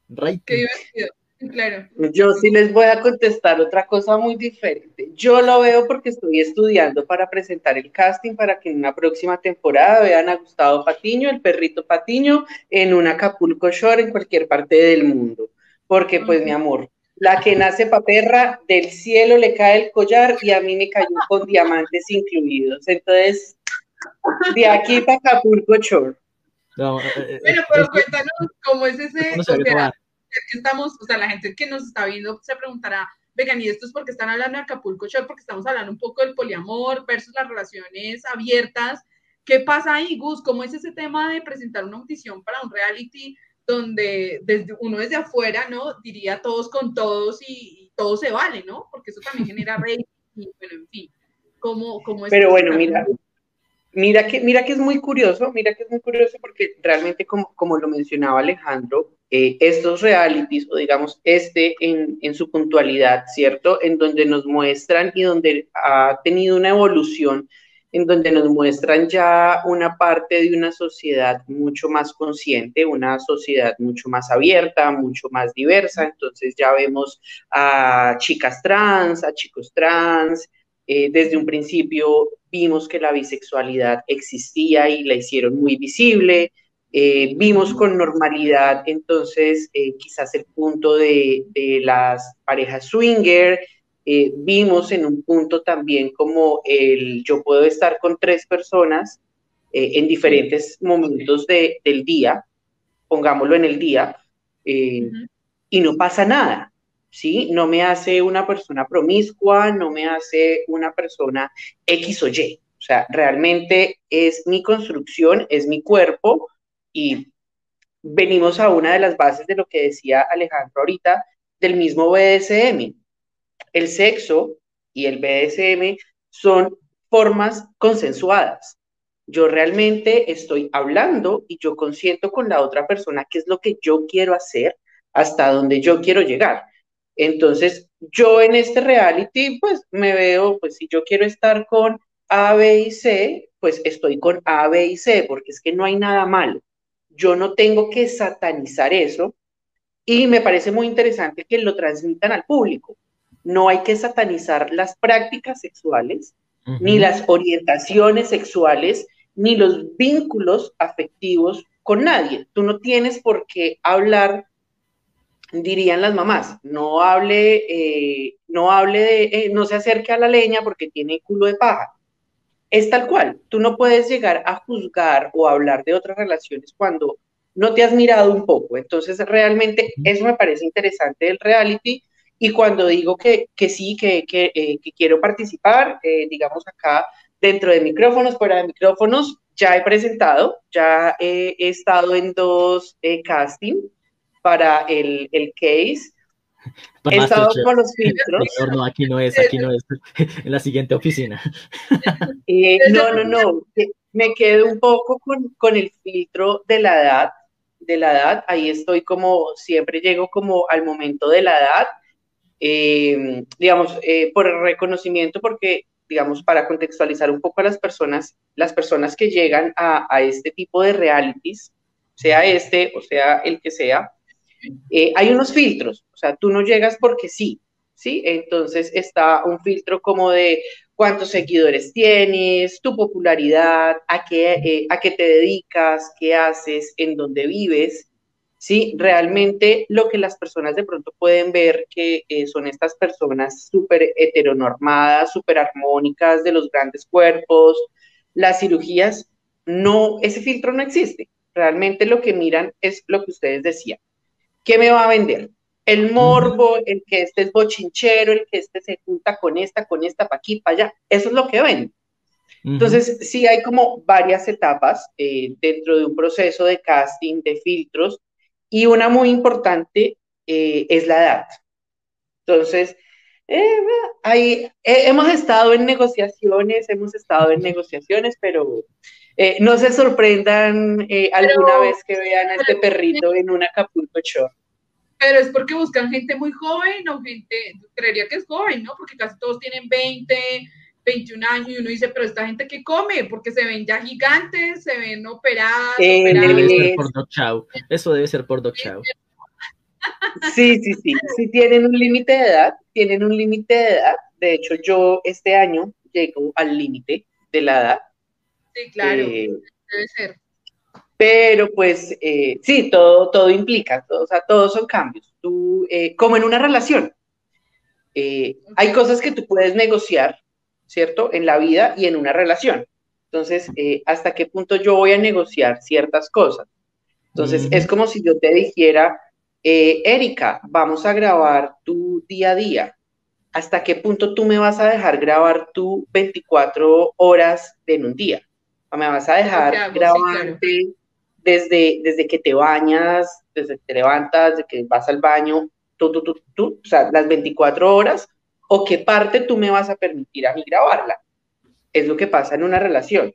right. Qué divertido. Claro. Yo sí les voy a contestar otra cosa muy diferente. Yo lo veo porque estoy estudiando para presentar el casting para que en una próxima temporada vean a Gustavo Patiño, el perrito Patiño, en un Acapulco Shore en cualquier parte del mundo. Porque, pues, mi amor, la que nace paperra, del cielo le cae el collar y a mí me cayó con diamantes incluidos. Entonces, de aquí para Acapulco Shore. bueno, pero cuéntanos cómo es ese que estamos, o sea, la gente que nos está viendo se preguntará, vegan, ¿y esto es porque están hablando de Acapulco Shore? Porque estamos hablando un poco del poliamor versus las relaciones abiertas. ¿Qué pasa ahí, Gus? ¿Cómo es ese tema de presentar una audición para un reality donde desde uno desde afuera, ¿no? Diría todos con todos y, todo se vale, ¿no? Porque eso también genera rating y, bueno, en fin. ¿Cómo, cómo es Pero bueno, mira, mira que, mira que es muy curioso, mira que es muy curioso porque realmente como, como lo mencionaba Alejandro, eh, estos realities, o digamos este en, en, su puntualidad, ¿cierto? En donde nos muestran y donde ha tenido una evolución, en donde nos muestran ya una parte de una sociedad mucho más consciente, una sociedad mucho más abierta, mucho más diversa. Entonces ya vemos a chicas trans, a chicos trans. Eh, desde un principio vimos que la bisexualidad existía y la hicieron muy visible. Eh, vimos con normalidad entonces eh, quizás el punto de, las parejas swinger, eh, vimos en un punto también como el yo puedo estar con tres personas en diferentes momentos del día, pongámoslo en el día, y no pasa nada, ¿sí? No me hace una persona promiscua, no me hace una persona X o Y. O sea, realmente es mi construcción, es mi cuerpo, y venimos a una de las bases de lo que decía Alejandro ahorita, del mismo BDSM. El sexo y el BDSM son formas consensuadas. Yo realmente estoy hablando y yo consiento con la otra persona qué es lo que yo quiero hacer, hasta donde yo quiero llegar. Entonces, yo en este reality, pues me veo, pues si yo quiero estar con A, B y C, pues estoy con A, B y C, porque es que no hay nada malo yo no tengo que satanizar eso y me parece muy interesante que lo transmitan al público. No hay que satanizar las prácticas sexuales, ni las orientaciones sexuales, ni los vínculos afectivos con nadie. Tú no tienes por qué hablar, dirían las mamás, no hable, eh, no hable de, eh, no se acerque a la leña porque tiene culo de paja es tal cual. Tú no puedes llegar a juzgar o hablar de otras relaciones cuando no te has mirado un poco. Entonces, realmente eso me parece interesante del reality. Y cuando digo que, sí, que, eh, que, quiero participar, eh, digamos acá dentro de micrófonos, fuera de micrófonos, ya he presentado, ya he, estado en dos eh, castings para el, el case. He estado con los filtros. No, aquí no es, aquí no es. En la siguiente oficina. Eh, no, no, no. Me quedo un poco con, con, el filtro de la edad. De la edad. Ahí estoy como, siempre llego como al momento de la edad. Eh, digamos, eh, por el reconocimiento, porque digamos, para contextualizar un poco a las personas, las personas que llegan a, a este tipo de realities, sea este o sea el que sea, eh, hay unos filtros, o sea, tú no llegas porque sí, ¿sí? Entonces está un filtro como de cuántos seguidores tienes, tu popularidad, a qué, eh, a qué te dedicas, qué haces, en dónde vives, ¿sí? Realmente lo que las personas de pronto pueden ver que eh, son estas personas súper heteronormadas, súper armónicas de los grandes cuerpos, las cirugías, no, ese filtro no existe. Realmente lo que miran es lo que ustedes decían. ¿Qué me va a vender? El morbo, el que este es bochinchero, el que este se junta con esta, con esta, pa' aquí, para allá. Eso es lo que ven. Entonces, sí hay como varias etapas eh, dentro de un proceso de casting, de filtros, y una muy importante eh, es la edad. Entonces, eh, ahí, hemos estado en negociaciones, hemos estado en negociaciones, pero no se sorprendan alguna vez que vean a este perrito en un Acapulco Shore pero es porque buscan gente muy joven o gente, creería que es joven, ¿no? Porque casi todos tienen 20, 21 años y uno dice, pero esta gente que come, porque se ven ya gigantes, se ven operadas. Debe ser por Doc Chow. Eso debe ser por Doc Chow. Sí, sí, sí. Sí tienen un límite de edad, tienen un límite de edad. De hecho, yo este año llego al límite de la edad. Sí, claro. Eh, debe ser. Pero pues eh, sí, todo, todo implica, o sea, todos son cambios. Tú, eh, como en una relación, eh, hay cosas que tú puedes negociar, ¿cierto? En la vida y en una relación. Entonces, ¿hasta qué punto yo voy a negociar ciertas cosas? Entonces, es como si yo te dijera, Erika, vamos a grabar tu día a día. ¿Hasta qué punto tú me vas a dejar grabar tu 24 horas en un día? ¿O me vas a dejar grabarte? desde, desde que te bañas, desde que te levantas, desde que vas al baño, tú, tú, tú, tú, o sea, las 24 horas, o qué parte tú me vas a permitir a mí grabarla. Es lo que pasa en una relación.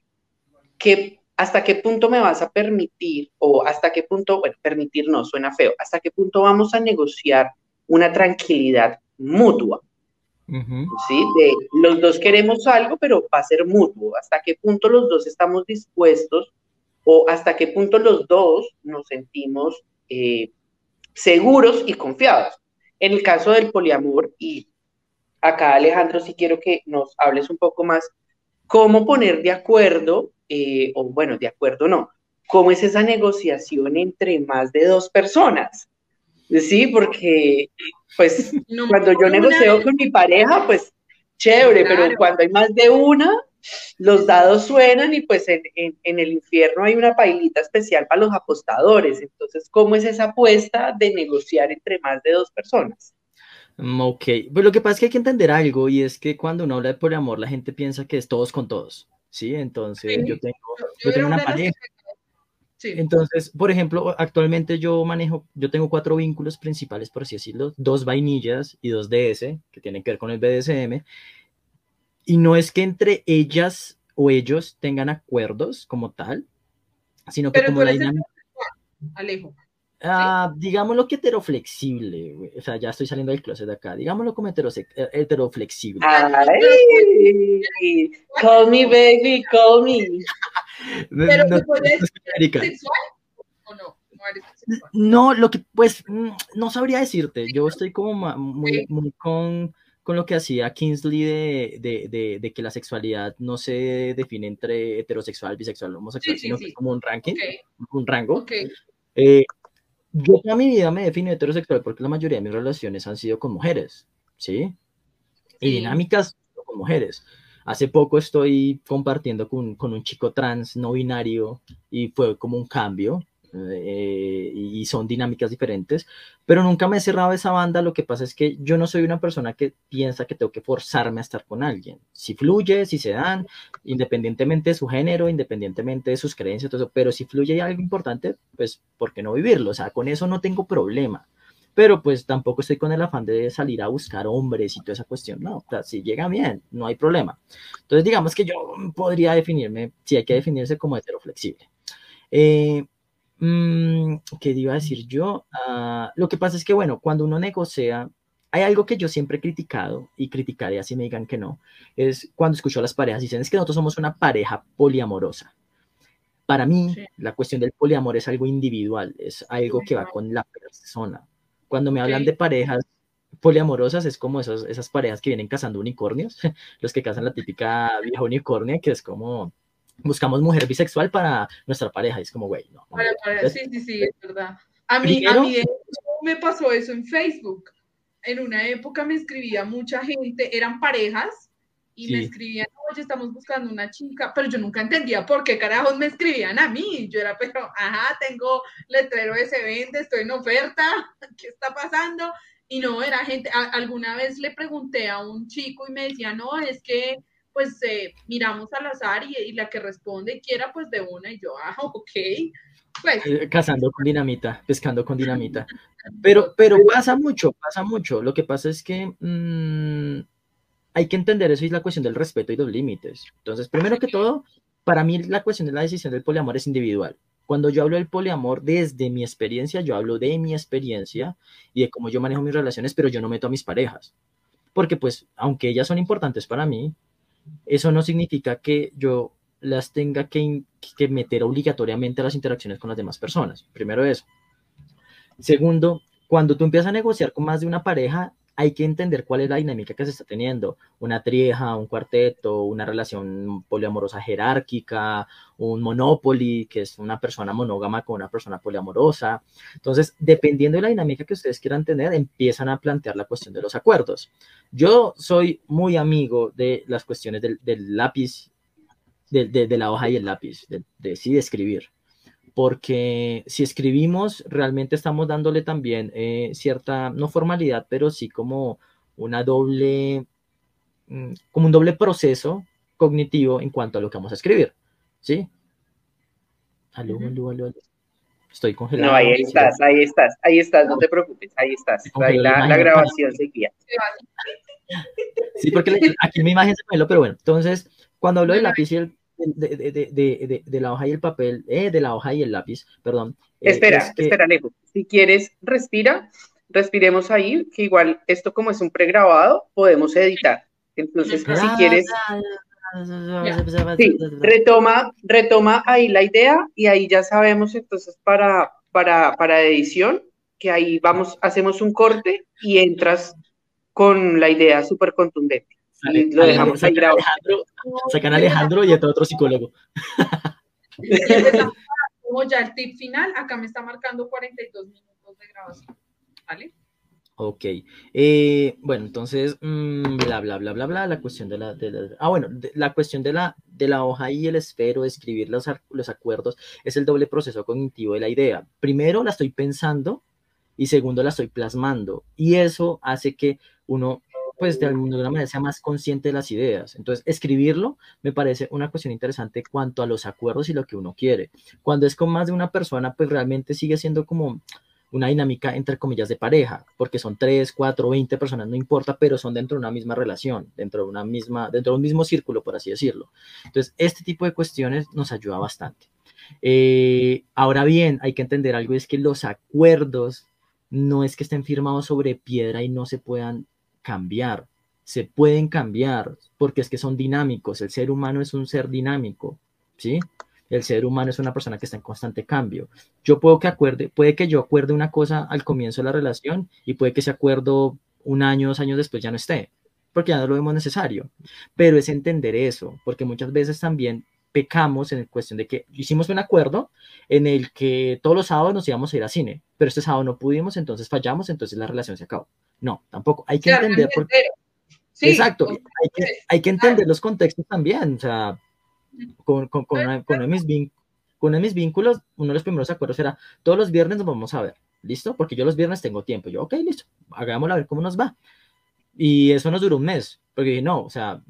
¿Qué, ¿Hasta qué punto me vas a permitir, o hasta qué punto, bueno, permitir no, suena feo, hasta qué punto vamos a negociar una tranquilidad mutua? ¿Sí? De los dos queremos algo, pero va a ser mutuo. ¿Hasta qué punto los dos estamos dispuestos o hasta qué punto los dos nos sentimos eh, seguros y confiados. En el caso del poliamor, y acá Alejandro, si quiero que nos hables un poco más, cómo poner de acuerdo, eh, o bueno, de acuerdo no, cómo es esa negociación entre más de dos personas. Sí, porque pues cuando yo negocio con mi pareja, pues chévere, pero cuando hay más de una, los dados suenan y pues en, el infierno hay una pailita especial para los apostadores. Entonces, ¿cómo es esa apuesta de negociar entre más de dos personas? Mm, ok, pues lo que pasa es que hay que entender algo y es que cuando uno habla de poliamor la gente piensa que es todos con todos, ¿sí? Entonces yo tengo, yo tengo una pareja. Sí. Entonces, por ejemplo, actualmente yo manejo, yo tengo cuatro vínculos principales, por así decirlo, dos vainillas y dos DS, que tienen que ver con el BDSM, y no es que entre ellas o ellos tengan acuerdos como tal, sino que como la dinámica... Alejo. Ah, digámoslo que heteroflexible, o sea, ya estoy saliendo del closet de acá, digámoslo como eh, heteroflexible. Ay, call me baby, call me. Pero no, sexual o no? No, lo que pues mm, no sabría decirte, yo estoy como muy, muy con con lo que hacía Kingsley de, que la sexualidad no se define entre heterosexual, bisexual, homosexual, sino que es como un ranking, un rango. Eh, yo toda mi vida me defino heterosexual porque la mayoría de mis relaciones han sido con mujeres, ¿sí? Y dinámicas con mujeres. Hace poco estoy compartiendo con, con un chico trans no binario y fue como un cambio eh, y son dinámicas diferentes, pero nunca me he cerrado esa banda. Lo que pasa es que yo no soy una persona que piensa que tengo que forzarme a estar con alguien. Si fluye, si se dan, independientemente de su género, independientemente de sus creencias, todo eso, pero si fluye algo importante, pues, ¿por qué no vivirlo? O sea, con eso no tengo problema. Pero pues tampoco estoy con el afán de salir a buscar hombres y toda esa cuestión. No, o sea, si llega bien, no hay problema. Entonces, digamos que yo podría definirme, si hay que definirse como heteroflexible. Eh, Mm, ¿Qué iba a decir yo? Ah, lo que pasa es que, bueno, cuando uno negocia, hay algo que yo siempre he criticado y criticaré así me digan que no, es cuando escucho a las parejas, dicen es que nosotros somos una pareja poliamorosa. Para mí, la cuestión del poliamor es algo individual, es algo que va con la persona. Cuando me hablan de parejas poliamorosas, es como esas, esas parejas que vienen cazando unicornios, los que cazan la típica vieja unicornia, que es como buscamos mujer bisexual para nuestra pareja. Y es como, güey, no. sí, sí, sí, es verdad. A mí, a mí me pasó eso en Facebook. En una época me escribía mucha gente, eran parejas, y me escribían, oye, estamos buscando una chica, pero yo nunca entendía por qué carajos me escribían a mí. Yo era, pero, ajá, tengo letrero de se vende, estoy en oferta, ¿qué está pasando? Y no, era gente, alguna vez le pregunté a un chico y me decía, no, es que pues eh, miramos al azar y, la que responde quiera pues de una y yo, ah, ok. Pues. Eh, cazando con dinamita, pescando con dinamita. Pero, pero pasa mucho, pasa mucho. Lo que pasa es que mm, hay que entender eso y la cuestión del respeto y los límites. Entonces, primero que todo, para mí la cuestión de la decisión del poliamor es individual. Cuando yo hablo del poliamor desde mi experiencia, yo hablo de mi experiencia y de cómo yo manejo mis relaciones, pero yo no meto a mis parejas. Porque pues, aunque ellas son importantes para mí, eso no significa que yo las tenga que, meter obligatoriamente a las interacciones con las demás personas. Primero eso. Segundo, cuando tú empiezas a negociar con más de una pareja, hay que entender cuál es la dinámica que se está teniendo. Una trieja, un cuarteto, una relación poliamorosa jerárquica, un monopoly, que es una persona monógama con una persona poliamorosa. Entonces, dependiendo de la dinámica que ustedes quieran tener, empiezan a plantear la cuestión de los acuerdos. Yo soy muy amigo de las cuestiones del, lápiz, de, la hoja y el lápiz, de, sí, de escribir porque si escribimos, realmente estamos dándole también eh, cierta, no formalidad, pero sí como una doble, mm, como un doble proceso cognitivo en cuanto a lo que vamos a escribir, ¿sí? Aló, aló, aló, Estoy congelado. No, ahí estás, ahí estás, ahí estás, no te preocupes, ahí estás. Ahí la, la grabación seguía. Sí, porque aquí mi imagen se me pero bueno, entonces, cuando hablo del lápiz y el de, de, de, de, la hoja y el papel, eh, de la hoja y el lápiz, perdón. Eh, espera, espera, Alejo. Si quieres, respira, respiremos ahí, que igual esto como es un pregrabado, podemos editar. Entonces, si quieres... Sí, retoma, retoma ahí la idea y ahí ya sabemos entonces para, para, para edición que ahí vamos, hacemos un corte y entras con la idea súper contundente lo dejamos ahí grabado. Sacan a Alejandro y otro, otro psicólogo. como ya el tip final, acá me está marcando 42 minutos de grabación. ¿Vale? Ok. Eh, bueno, entonces, mm, bla, bla, bla, bla, bla, la cuestión de la, ah, bueno, la cuestión de la, de la hoja y el esfero, escribir los, los acuerdos, es el doble proceso cognitivo de la idea. Primero la estoy pensando y segundo la estoy plasmando. Y eso hace que uno pues de alguna manera sea más consciente de las ideas. Entonces, escribirlo me parece una cuestión interesante cuanto a los acuerdos y lo que uno quiere. Cuando es con más de una persona, pues realmente sigue siendo como una dinámica entre comillas de pareja, porque son tres, cuatro, veinte personas, no importa, pero son dentro de una misma relación, dentro de una misma, dentro de un mismo círculo, por así decirlo. Entonces, este tipo de cuestiones nos ayuda bastante. Eh, ahora bien, hay que entender algo, es que los acuerdos no es que estén firmados sobre piedra y no se puedan cambiar, se pueden cambiar, porque es que son dinámicos, el ser humano es un ser dinámico, ¿sí? El ser humano es una persona que está en constante cambio. Yo puedo que acuerde, puede que yo acuerde una cosa al comienzo de la relación y puede que ese acuerdo un año, dos años después ya no esté, porque ya no lo vemos necesario. Pero es entender eso, porque muchas veces también pecamos en cuestión de que hicimos un acuerdo en el que todos los sábados nos íbamos a ir a cine, pero este sábado no pudimos, entonces fallamos, entonces la relación se acabó. No, tampoco. Hay que entender. Exacto. Hay que, hay que, entender los contextos también. O sea, con, con, con, con, mis con mis vínculos, uno de los primeros acuerdos era, todos los viernes nos vamos a ver. ¿Listo? Porque yo los viernes tengo tiempo. Yo, ok, listo. Hagámoslo a ver cómo nos va. Y eso nos duró un mes. Porque dije, no, o sea,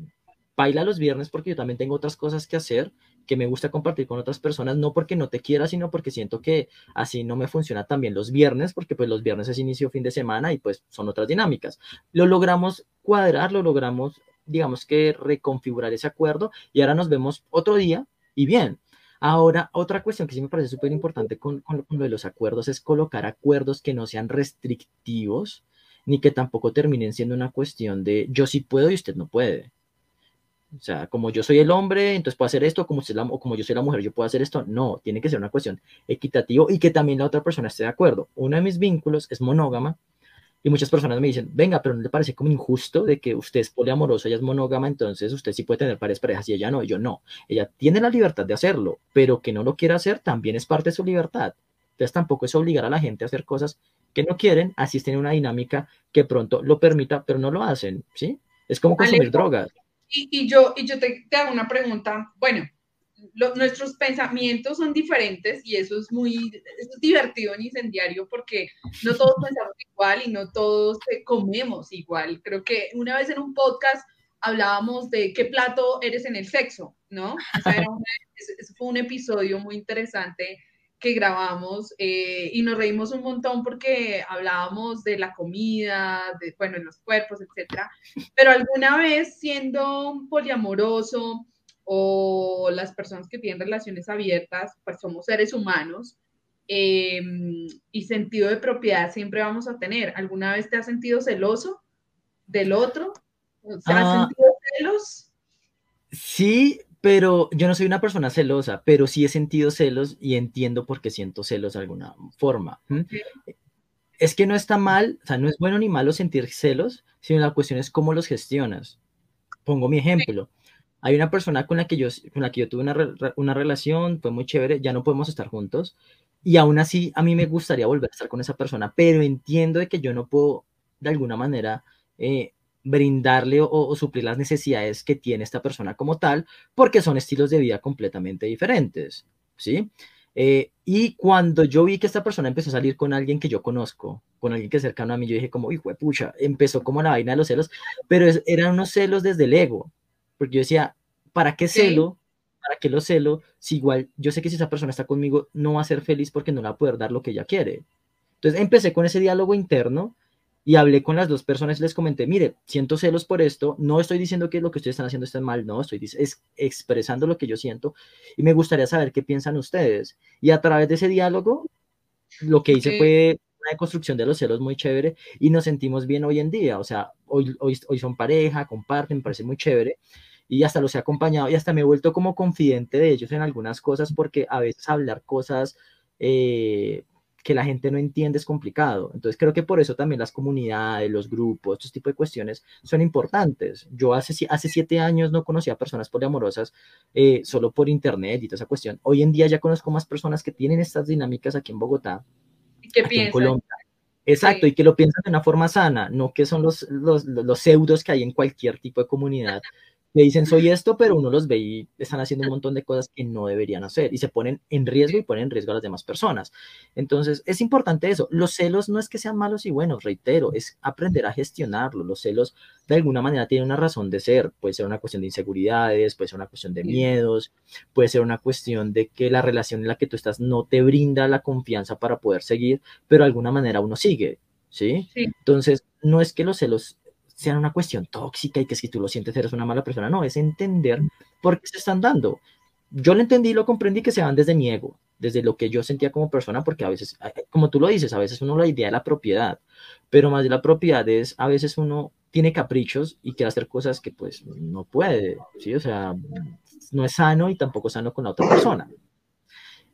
baila los viernes porque yo también tengo otras cosas que hacer que me gusta compartir con otras personas, no porque no te quiera, sino porque siento que así no me funciona también los viernes, porque pues los viernes es inicio fin de semana y pues son otras dinámicas. Lo logramos cuadrar, lo logramos, digamos que reconfigurar ese acuerdo y ahora nos vemos otro día y bien. Ahora, otra cuestión que sí me parece súper importante con, con, lo de los acuerdos es colocar acuerdos que no sean restrictivos ni que tampoco terminen siendo una cuestión de yo sí puedo y usted no puede. O sea, como yo soy el hombre, entonces puedo hacer esto, como, usted o como yo soy la mujer, yo puedo hacer esto. No, tiene que ser una cuestión equitativa y que también la otra persona esté de acuerdo. Uno de mis vínculos es monógama y muchas personas me dicen, venga, pero ¿no le parece como injusto de que usted es poliamoroso, ella es monógama, entonces usted sí puede tener varias parejas y ella no? Y yo no. Ella tiene la libertad de hacerlo, pero que no lo quiera hacer también es parte de su libertad. Entonces tampoco es obligar a la gente a hacer cosas que no quieren, así tienen una dinámica que pronto lo permita, pero no lo hacen, ¿sí? Es como consumir drogas. Y, yo, y yo te, hago una pregunta, bueno, nuestros pensamientos son diferentes y eso es muy divertido en incendiario porque no todos pensamos igual y no todos comemos igual. Creo que una vez en un podcast hablábamos de qué plato eres en el sexo, ¿no? ese fue un episodio muy interesante que grabamos eh, y nos reímos un montón porque hablábamos de la comida, de, bueno, los cuerpos, etcétera. Pero alguna vez siendo poliamoroso o las personas que tienen relaciones abiertas, pues somos seres humanos em, y sentido de propiedad siempre vamos a tener. ¿Alguna vez te has sentido celoso del otro? ¿Te has ah. sentido celos? Sí, pero yo no soy una persona celosa, pero sí he sentido celos y entiendo por qué siento celos de alguna forma. Es que no está mal, o sea, no es bueno ni malo sentir celos, sino la cuestión es cómo los gestionas. Pongo mi ejemplo. Hay una persona con la que yo, con la que yo tuve una, una relación, fue muy chévere, ya no podemos estar juntos, y aún así a mí me gustaría volver a estar con esa persona, pero entiendo de que yo no puedo de alguna manera eh, brindarle o, suplir las necesidades que tiene esta persona como tal, porque son estilos de vida completamente diferentes, ¿sí? Eh, y cuando yo vi que esta persona empezó a salir con alguien que yo conozco, con alguien que es cercano a mí, yo dije como, hijo de pucha, empezó como la vaina de los celos, pero eran unos celos desde el ego, porque yo decía, ¿para qué celo? ¿Para qué lo celo? Si igual yo sé que si esa persona está conmigo no va a ser feliz porque no le va a poder dar lo que ella quiere. Entonces empecé con ese diálogo interno y hablé con las dos personas y les comenté, mire, siento celos por esto, no estoy diciendo que lo que ustedes están haciendo está mal, no, estoy es expresando lo que yo siento y me gustaría saber qué piensan ustedes. Y a través de ese diálogo, lo que hice fue una construcción de los celos muy chévere y nos sentimos bien hoy en día, o sea, hoy, hoy, hoy son pareja, comparten, me parece muy chévere y hasta los he acompañado y hasta me he vuelto como confidente de ellos en algunas cosas porque a veces hablar cosas... Eh, que la gente no entiende es complicado. Entonces creo que por eso también las comunidades, los grupos, estos tipos de cuestiones son importantes. Yo hace, hace siete años no conocía a personas poliamorosas eh, solo por internet y toda esa cuestión. Hoy en día ya conozco más personas que tienen estas dinámicas aquí en Bogotá, ¿Qué aquí en Colombia. Exacto, y que lo piensan de una forma sana, no que son los, los, los pseudos que hay en cualquier tipo de comunidad le dicen soy esto, pero uno los ve y están haciendo un montón de cosas que no deberían hacer y se ponen en riesgo y ponen en riesgo a las demás personas. Entonces, es importante eso. Los celos no es que sean malos y buenos, reitero, es aprender a gestionarlos. Los celos de alguna manera tienen una razón de ser. Puede ser una cuestión de inseguridades, puede ser una cuestión de miedos, puede ser una cuestión de que la relación en la que tú estás no te brinda la confianza para poder seguir, pero de alguna manera uno sigue. ¿Sí? sí. Entonces, no es que los celos sea una cuestión tóxica y que si tú lo sientes eres una mala persona. No, es entender por qué se están dando. Yo lo entendí y lo comprendí que se van desde mi ego, desde lo que yo sentía como persona, porque a veces, como tú lo dices, a veces uno la idea de la propiedad, pero más de la propiedad es, a veces uno tiene caprichos y quiere hacer cosas que pues no puede, ¿sí? O sea, no es sano y tampoco sano con la otra persona.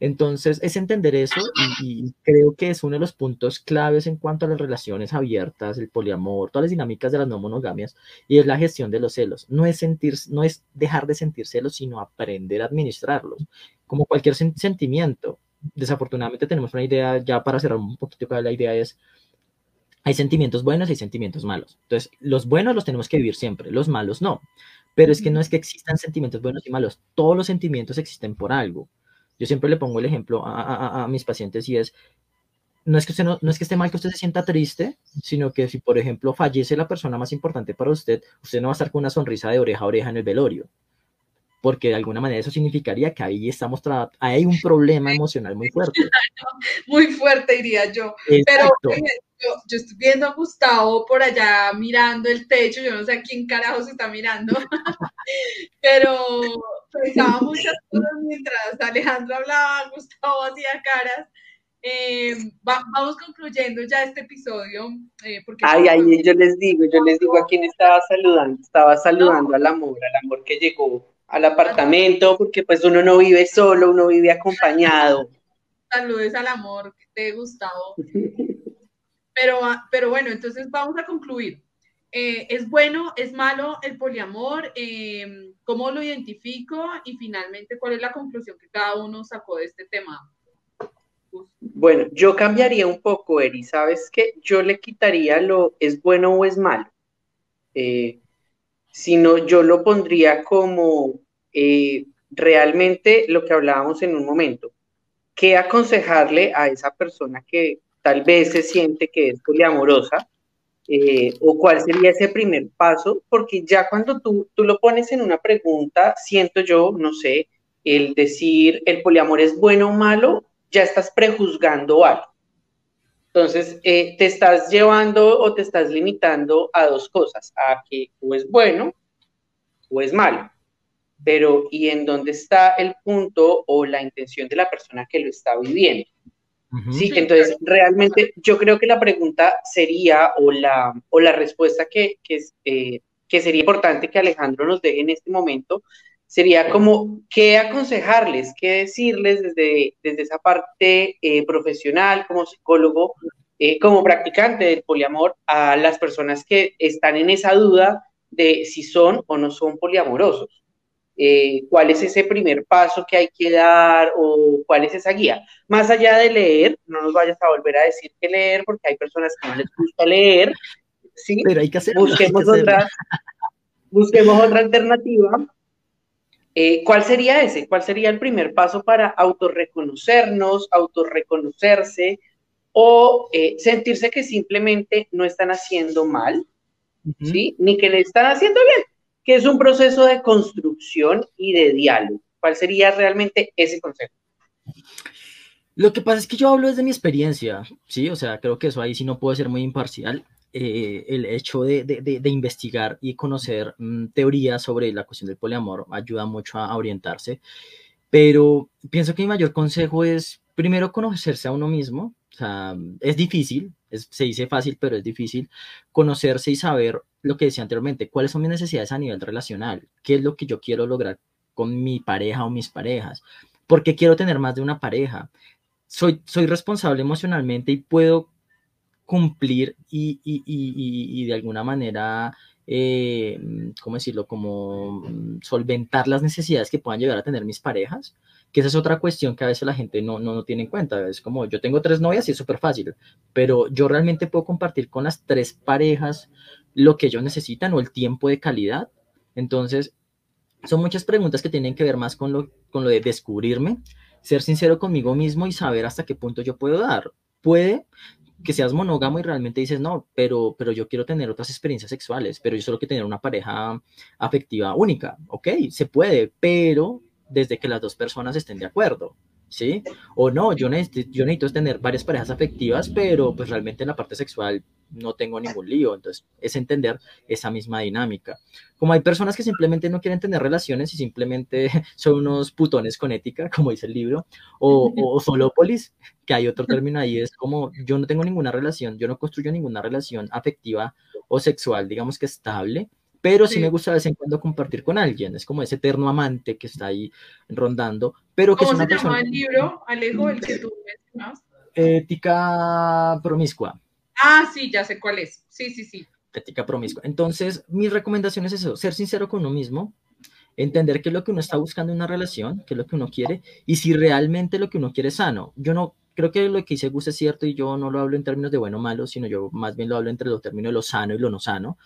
Entonces, es entender eso y, creo que es uno de los puntos claves en cuanto a las relaciones abiertas, el poliamor, todas las dinámicas de las no monogamias y es la gestión de los celos. No es sentir, no es dejar de sentir celos, sino aprender a administrarlos, como cualquier sentimiento. Desafortunadamente tenemos una idea, ya para cerrar un poquito la idea es, hay sentimientos buenos y hay sentimientos malos. Entonces, los buenos los tenemos que vivir siempre, los malos no. Pero es que no es que existan sentimientos buenos y malos, todos los sentimientos existen por algo. Yo siempre le pongo el ejemplo a, mis pacientes y es, no es, que usted no, no es que esté mal que usted se sienta triste, sino que si, por ejemplo, fallece la persona más importante para usted, usted no va a estar con una sonrisa de oreja a oreja en el velorio, porque de alguna manera eso significaría que ahí estamos, hay un problema emocional muy fuerte. muy fuerte, diría yo. Pero yo, yo, estoy viendo a Gustavo por allá mirando el techo, yo no sé a quién carajo se está mirando, pero pensaba muchas cosas mientras Alejandro hablaba, Gustavo hacía caras eh, vamos concluyendo ya este episodio. Eh, porque ay, ay, yo les digo, yo les digo a quién estaba saludando. Estaba saludando al amor, al amor que llegó al apartamento, porque pues uno no vive solo, uno vive acompañado. Saludes al amor de Gustavo. Pero, pero bueno, entonces vamos a concluir. Eh, ¿Es bueno, es malo el poliamor? Eh, ¿Cómo lo identifico? Y finalmente, ¿cuál es la conclusión que cada uno sacó de este tema? Bueno, yo cambiaría un poco, Eri. ¿Sabes qué? Yo le quitaría lo es bueno o es malo. Eh, sino yo lo pondría como realmente lo que hablábamos en un momento. ¿Qué aconsejarle a esa persona que tal vez se siente que es poliamorosa? Eh, o cuál sería ese primer paso, porque ya cuando tú, tú lo pones en una pregunta, siento yo, no sé, el decir el poliamor es bueno o malo, ya estás prejuzgando algo. Entonces, eh, te estás llevando o te estás limitando a dos cosas, a que o es bueno o es malo. Pero, ¿y en dónde está el punto o la intención de la persona que lo está viviendo? Sí, entonces realmente yo creo que la pregunta sería, o la, o la respuesta que, que, eh, que sería importante que Alejandro nos deje en este momento, sería como qué aconsejarles, qué decirles desde, desde esa parte eh, profesional, como psicólogo, eh, como practicante del poliamor, a las personas que están en esa duda de si son o no son poliamorosos. Eh, cuál es ese primer paso que hay que dar o cuál es esa guía. Más allá de leer, no nos vayas a volver a decir que leer, porque hay personas que no les gusta leer, ¿sí? Pero hay que hacerlo. Busquemos, otra, busquemos otra alternativa. Eh, ¿Cuál sería ese? ¿Cuál sería el primer paso para autorreconocernos, autorreconocerse o eh, sentirse que simplemente no están haciendo mal, ¿sí? Ni que le están haciendo bien que es un proceso de construcción y de diálogo. ¿Cuál sería realmente ese concepto? Lo que pasa es que yo hablo desde mi experiencia, ¿sí? O sea, creo que eso ahí sí no puede ser muy imparcial. Eh, el hecho de, investigar y conocer mm, teorías sobre la cuestión del poliamor ayuda mucho a, orientarse, pero pienso que mi mayor consejo es primero conocerse a uno mismo, o sea, es difícil, se dice fácil, pero es difícil conocerse y saber lo que decía anteriormente, cuáles son mis necesidades a nivel relacional, qué es lo que yo quiero lograr con mi pareja o mis parejas, por qué quiero tener más de una pareja. Soy, soy responsable emocionalmente y puedo cumplir y, y, y, y de alguna manera, eh, ¿cómo decirlo? Como mm, solventar las necesidades que puedan llegar a tener mis parejas que esa es otra cuestión que a veces la gente no, no, no tiene en cuenta. Es como, yo tengo tres novias y es súper fácil, pero yo realmente puedo compartir con las tres parejas lo que ellos necesitan o el tiempo de calidad. Entonces, son muchas preguntas que tienen que ver más con lo, con lo de descubrirme, ser sincero conmigo mismo y saber hasta qué punto yo puedo dar. Puede que seas monógamo y realmente dices, no, pero, pero yo quiero tener otras experiencias sexuales, pero yo solo quiero tener una pareja afectiva única. Ok, se puede, pero desde que las dos personas estén de acuerdo. ¿Sí? O no, yo necesito, yo necesito tener varias parejas afectivas, pero pues realmente en la parte sexual no tengo ningún lío. Entonces, es entender esa misma dinámica. Como hay personas que simplemente no quieren tener relaciones y simplemente son unos putones con ética, como dice el libro, o, o solópolis, que hay otro término ahí, es como yo no tengo ninguna relación, yo no construyo ninguna relación afectiva o sexual, digamos que estable, pero sí. me gusta de vez en cuando compartir con alguien, es como ese eterno amante que está ahí rondando, pero que ¿Cómo se llama el libro, Alejo, el que tú mencionas? Ética promiscua. Ah, sí, ya sé cuál es. Sí, sí, sí. Ética promiscua. Entonces, mi recomendación es eso, ser sincero con uno mismo, entender qué es lo que uno está buscando en una relación, qué es lo que uno quiere, y si realmente lo que uno quiere es sano. Yo no creo que lo que dice Gus es cierto y yo no lo hablo en términos de bueno o malo, sino yo más bien lo hablo entre los términos de lo sano y lo no sano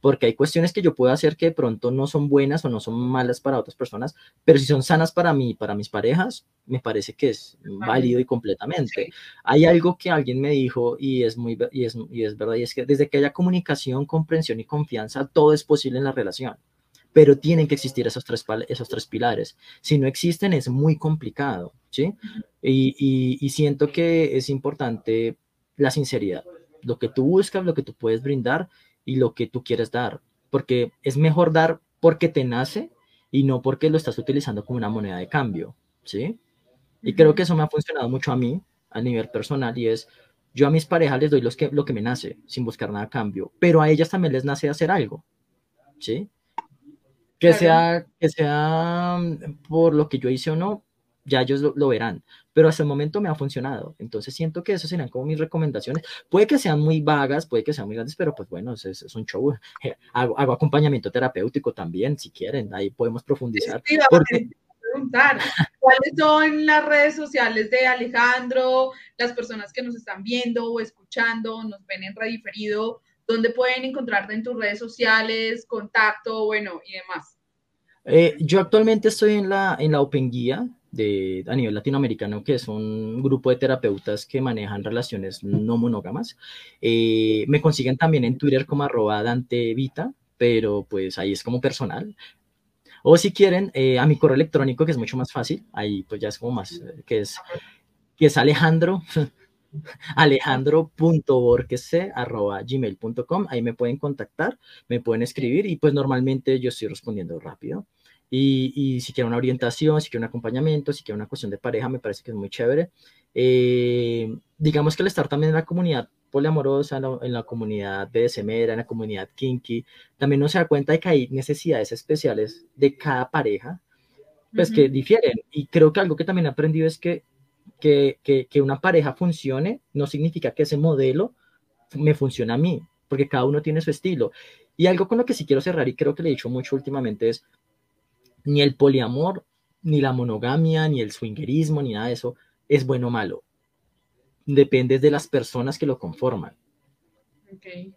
porque hay cuestiones que yo puedo hacer que de pronto no son buenas o no son malas para otras personas, pero si son sanas para mí, para mis parejas, me parece que es válido y completamente. Hay algo que alguien me dijo y es muy y es, y es verdad y es que desde que haya comunicación, comprensión y confianza, todo es posible en la relación. Pero tienen que existir esos tres, esos tres pilares. Si no existen, es muy complicado, ¿sí? Y, y, y siento que es importante la sinceridad. Lo que tú buscas, lo que tú puedes brindar y lo que tú quieres dar, porque es mejor dar porque te nace y no porque lo estás utilizando como una moneda de cambio, ¿sí? Y creo que eso me ha funcionado mucho a mí, a nivel personal y es, yo a mis parejas les doy los que, lo que me nace, sin buscar nada a cambio, pero a ellas también les nace hacer algo, ¿sí? Que sea, que sea mm, por lo que yo hice o no, ya ellos lo, verán. Pero hasta el momento me ha funcionado. Entonces siento que esas serían como mis recomendaciones. Puede que sean muy vagas, puede que sean muy grandes, pero pues bueno, es, es un show. Hago, hago, acompañamiento terapéutico también, si quieren, ahí podemos profundizar. porque... preguntar, ¿cuáles son las redes sociales de Alejandro? Las personas que nos están viendo o escuchando, nos ven en rediferido, ¿dónde pueden encontrarte en tus redes sociales, contacto, bueno, y demás? Eh, yo actualmente estoy en la, en la Open Guía, de, a nivel latinoamericano, que es un grupo de terapeutas que manejan relaciones no monógamas. Eh, me consiguen también en Twitter como arroba Dante Vita, pero pues ahí es como personal. O si quieren, eh, a mi correo electrónico, que es mucho más fácil, ahí pues ya es como más, eh, que es, que es Alejandro, gmail.com ahí me pueden contactar, me pueden escribir y pues normalmente yo estoy respondiendo rápido. Y, si quiere una orientación, si quiere un acompañamiento, si quiere una cuestión de pareja, me parece que es muy chévere. Eh, digamos que el estar también en la comunidad poliamorosa, en la, comunidad de Semera, en la comunidad kinky, también no se da cuenta de que hay necesidades especiales de cada pareja, pues que difieren. Y creo que algo que también he aprendido es que, que, que, que una pareja funcione no significa que ese modelo me funcione a mí, porque cada uno tiene su estilo. Y algo con lo que sí quiero cerrar, y creo que le he dicho mucho últimamente, es ni el poliamor, ni la monogamia, ni el swingerismo, ni nada de eso es bueno o malo. Depende de las personas que lo conforman.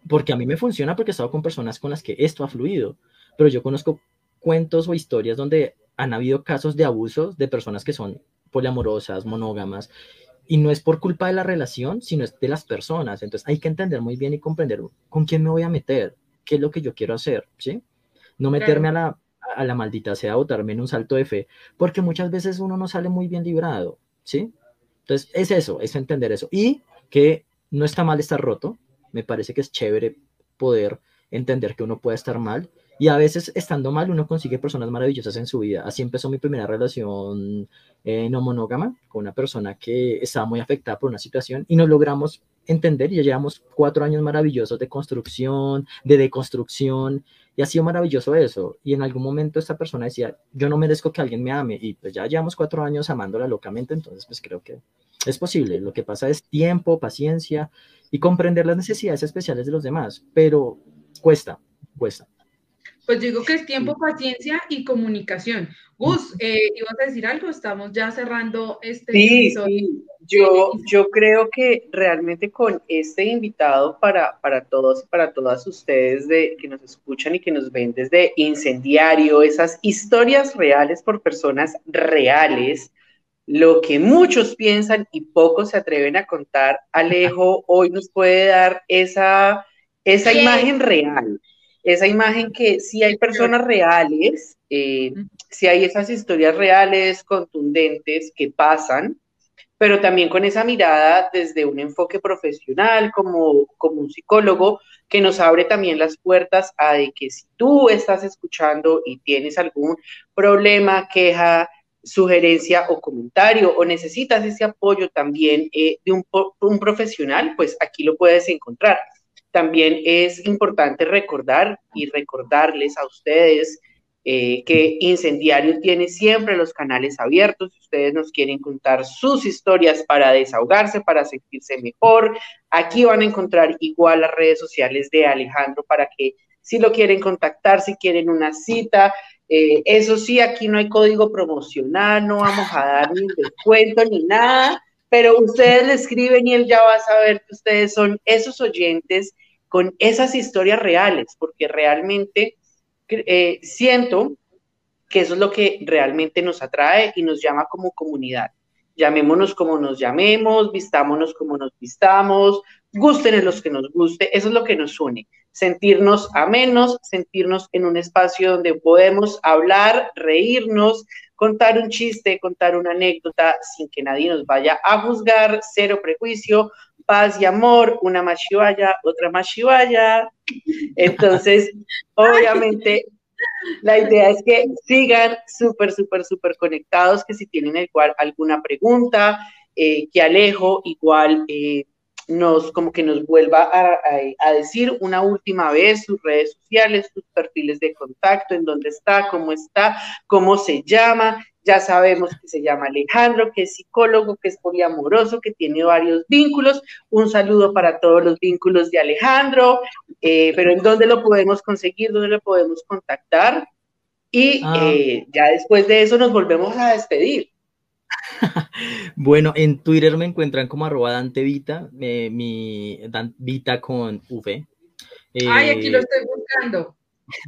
Porque a mí me funciona porque he estado con personas con las que esto ha fluido, pero yo conozco cuentos o historias donde han habido casos de abusos de personas que son poliamorosas, monógamas, y no es por culpa de la relación, sino es de las personas. Entonces hay que entender muy bien y comprender con quién me voy a meter, qué es lo que yo quiero hacer, ¿sí? No meterme a la a la maldita sea botarme en un salto de fe, porque muchas veces uno no sale muy bien librado, ¿sí? Entonces, es eso, es entender eso. Y que no está mal estar roto, me parece que es chévere poder entender que uno puede estar mal y a veces estando mal uno consigue personas maravillosas en su vida. Así empezó mi primera relación eh, no monógama con una persona que estaba muy afectada por una situación y nos logramos entender y ya llevamos cuatro años maravillosos de construcción, de deconstrucción y ha sido maravilloso eso. Y en algún momento esta persona decía, yo no merezco que alguien me ame. Y pues ya llevamos cuatro años amándola locamente, entonces pues creo que es posible. Lo que pasa es tiempo, paciencia y comprender las necesidades especiales de los demás. Pero cuesta, cuesta. Pues digo que es tiempo, paciencia y comunicación. Gus, eh, ¿ibas a decir algo? Estamos ya cerrando este sí, Sí. Yo, yo creo que realmente con este invitado para, para todos y para todas ustedes de, que nos escuchan y que nos ven desde Incendiario, esas historias reales por personas reales, lo que muchos piensan y pocos se atreven a contar, Alejo hoy nos puede dar esa, esa imagen real esa imagen que si hay personas reales, eh, si hay esas historias reales, contundentes que pasan, pero también con esa mirada desde un enfoque profesional como, como un psicólogo que nos abre también las puertas a de que si tú estás escuchando y tienes algún problema, queja, sugerencia o comentario o necesitas ese apoyo también eh, de un, un profesional, pues aquí lo puedes encontrar. También es importante recordar y recordarles a ustedes eh, que Incendiario tiene siempre los canales abiertos. Si ustedes nos quieren contar sus historias para desahogarse, para sentirse mejor, aquí van a encontrar igual las redes sociales de Alejandro para que si lo quieren contactar, si quieren una cita. Eh, eso sí, aquí no hay código promocional, no vamos a dar ni descuento ni nada, pero ustedes le escriben y él ya va a saber que ustedes son esos oyentes con esas historias reales, porque realmente eh, siento que eso es lo que realmente nos atrae y nos llama como comunidad. Llamémonos como nos llamemos, vistámonos como nos vistamos, gusten en los que nos guste, eso es lo que nos une, sentirnos amenos, sentirnos en un espacio donde podemos hablar, reírnos, contar un chiste, contar una anécdota sin que nadie nos vaya a juzgar, cero prejuicio, paz y amor, una mashivaya, otra mashivaya. Entonces, obviamente, la idea es que sigan súper, súper, súper conectados, que si tienen igual alguna pregunta, eh, que Alejo igual eh, nos como que nos vuelva a, decir una última vez sus redes sociales, sus perfiles de contacto, en dónde está, cómo está, cómo se llama. Ya sabemos que se llama Alejandro, que es psicólogo, que es poliamoroso, que tiene varios vínculos. Un saludo para todos los vínculos de Alejandro, eh, pero ¿en dónde lo podemos conseguir? ¿Dónde lo podemos contactar? Y ah. eh, ya después de eso nos volvemos a despedir. bueno, en Twitter me encuentran como arroba Dante Vita, eh, mi Dan, Vita con V. Ay, aquí lo estoy buscando.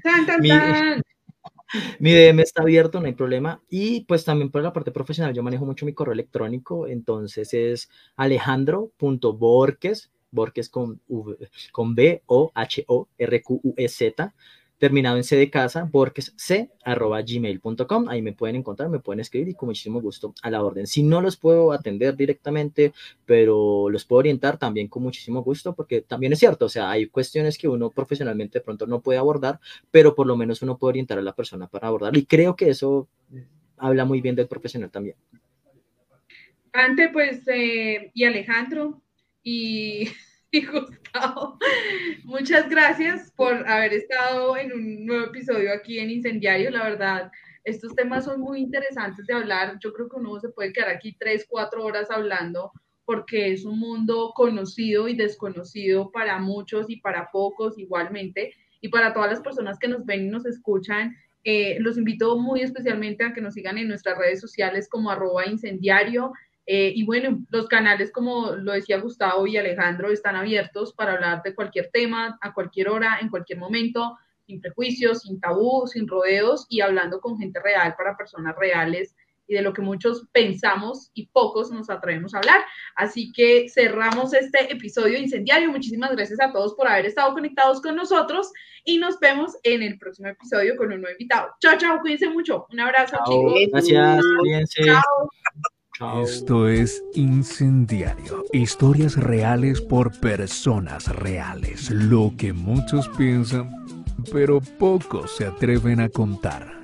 ¡Tan, tan, tan! Mi DM está abierto, no hay problema. Y pues también por la parte profesional, yo manejo mucho mi correo electrónico, entonces es alejandro.borques, Borges con, con B, O, H, O, R, Q, U, E, Z, terminado en C de casa, gmail.com Ahí me pueden encontrar, me pueden escribir y con muchísimo gusto a la orden. Si no los puedo atender directamente, pero los puedo orientar también con muchísimo gusto, porque también es cierto, o sea, hay cuestiones que uno profesionalmente de pronto no puede abordar, pero por lo menos uno puede orientar a la persona para abordarlo. Y creo que eso habla muy bien del profesional también. Ante, pues, eh, y Alejandro, y Gustavo. Muchas gracias por haber estado en un nuevo episodio aquí en Incendiario. La verdad, estos temas son muy interesantes de hablar. Yo creo que uno se puede quedar aquí tres, cuatro horas hablando porque es un mundo conocido y desconocido para muchos y para pocos igualmente. Y para todas las personas que nos ven y nos escuchan, eh, los invito muy especialmente a que nos sigan en nuestras redes sociales como arroba incendiario eh, y bueno, los canales, como lo decía Gustavo y Alejandro, están abiertos para hablar de cualquier tema, a cualquier hora, en cualquier momento, sin prejuicios, sin tabú, sin rodeos y hablando con gente real para personas reales y de lo que muchos pensamos y pocos nos atrevemos a hablar. Así que cerramos este episodio incendiario. Muchísimas gracias a todos por haber estado conectados con nosotros y nos vemos en el próximo episodio con un nuevo invitado. Chao, chao, cuídense mucho. Un abrazo, chicos. Gracias, cuídense. Esto es Incendiario. Historias reales por personas reales. Lo que muchos piensan, pero pocos se atreven a contar.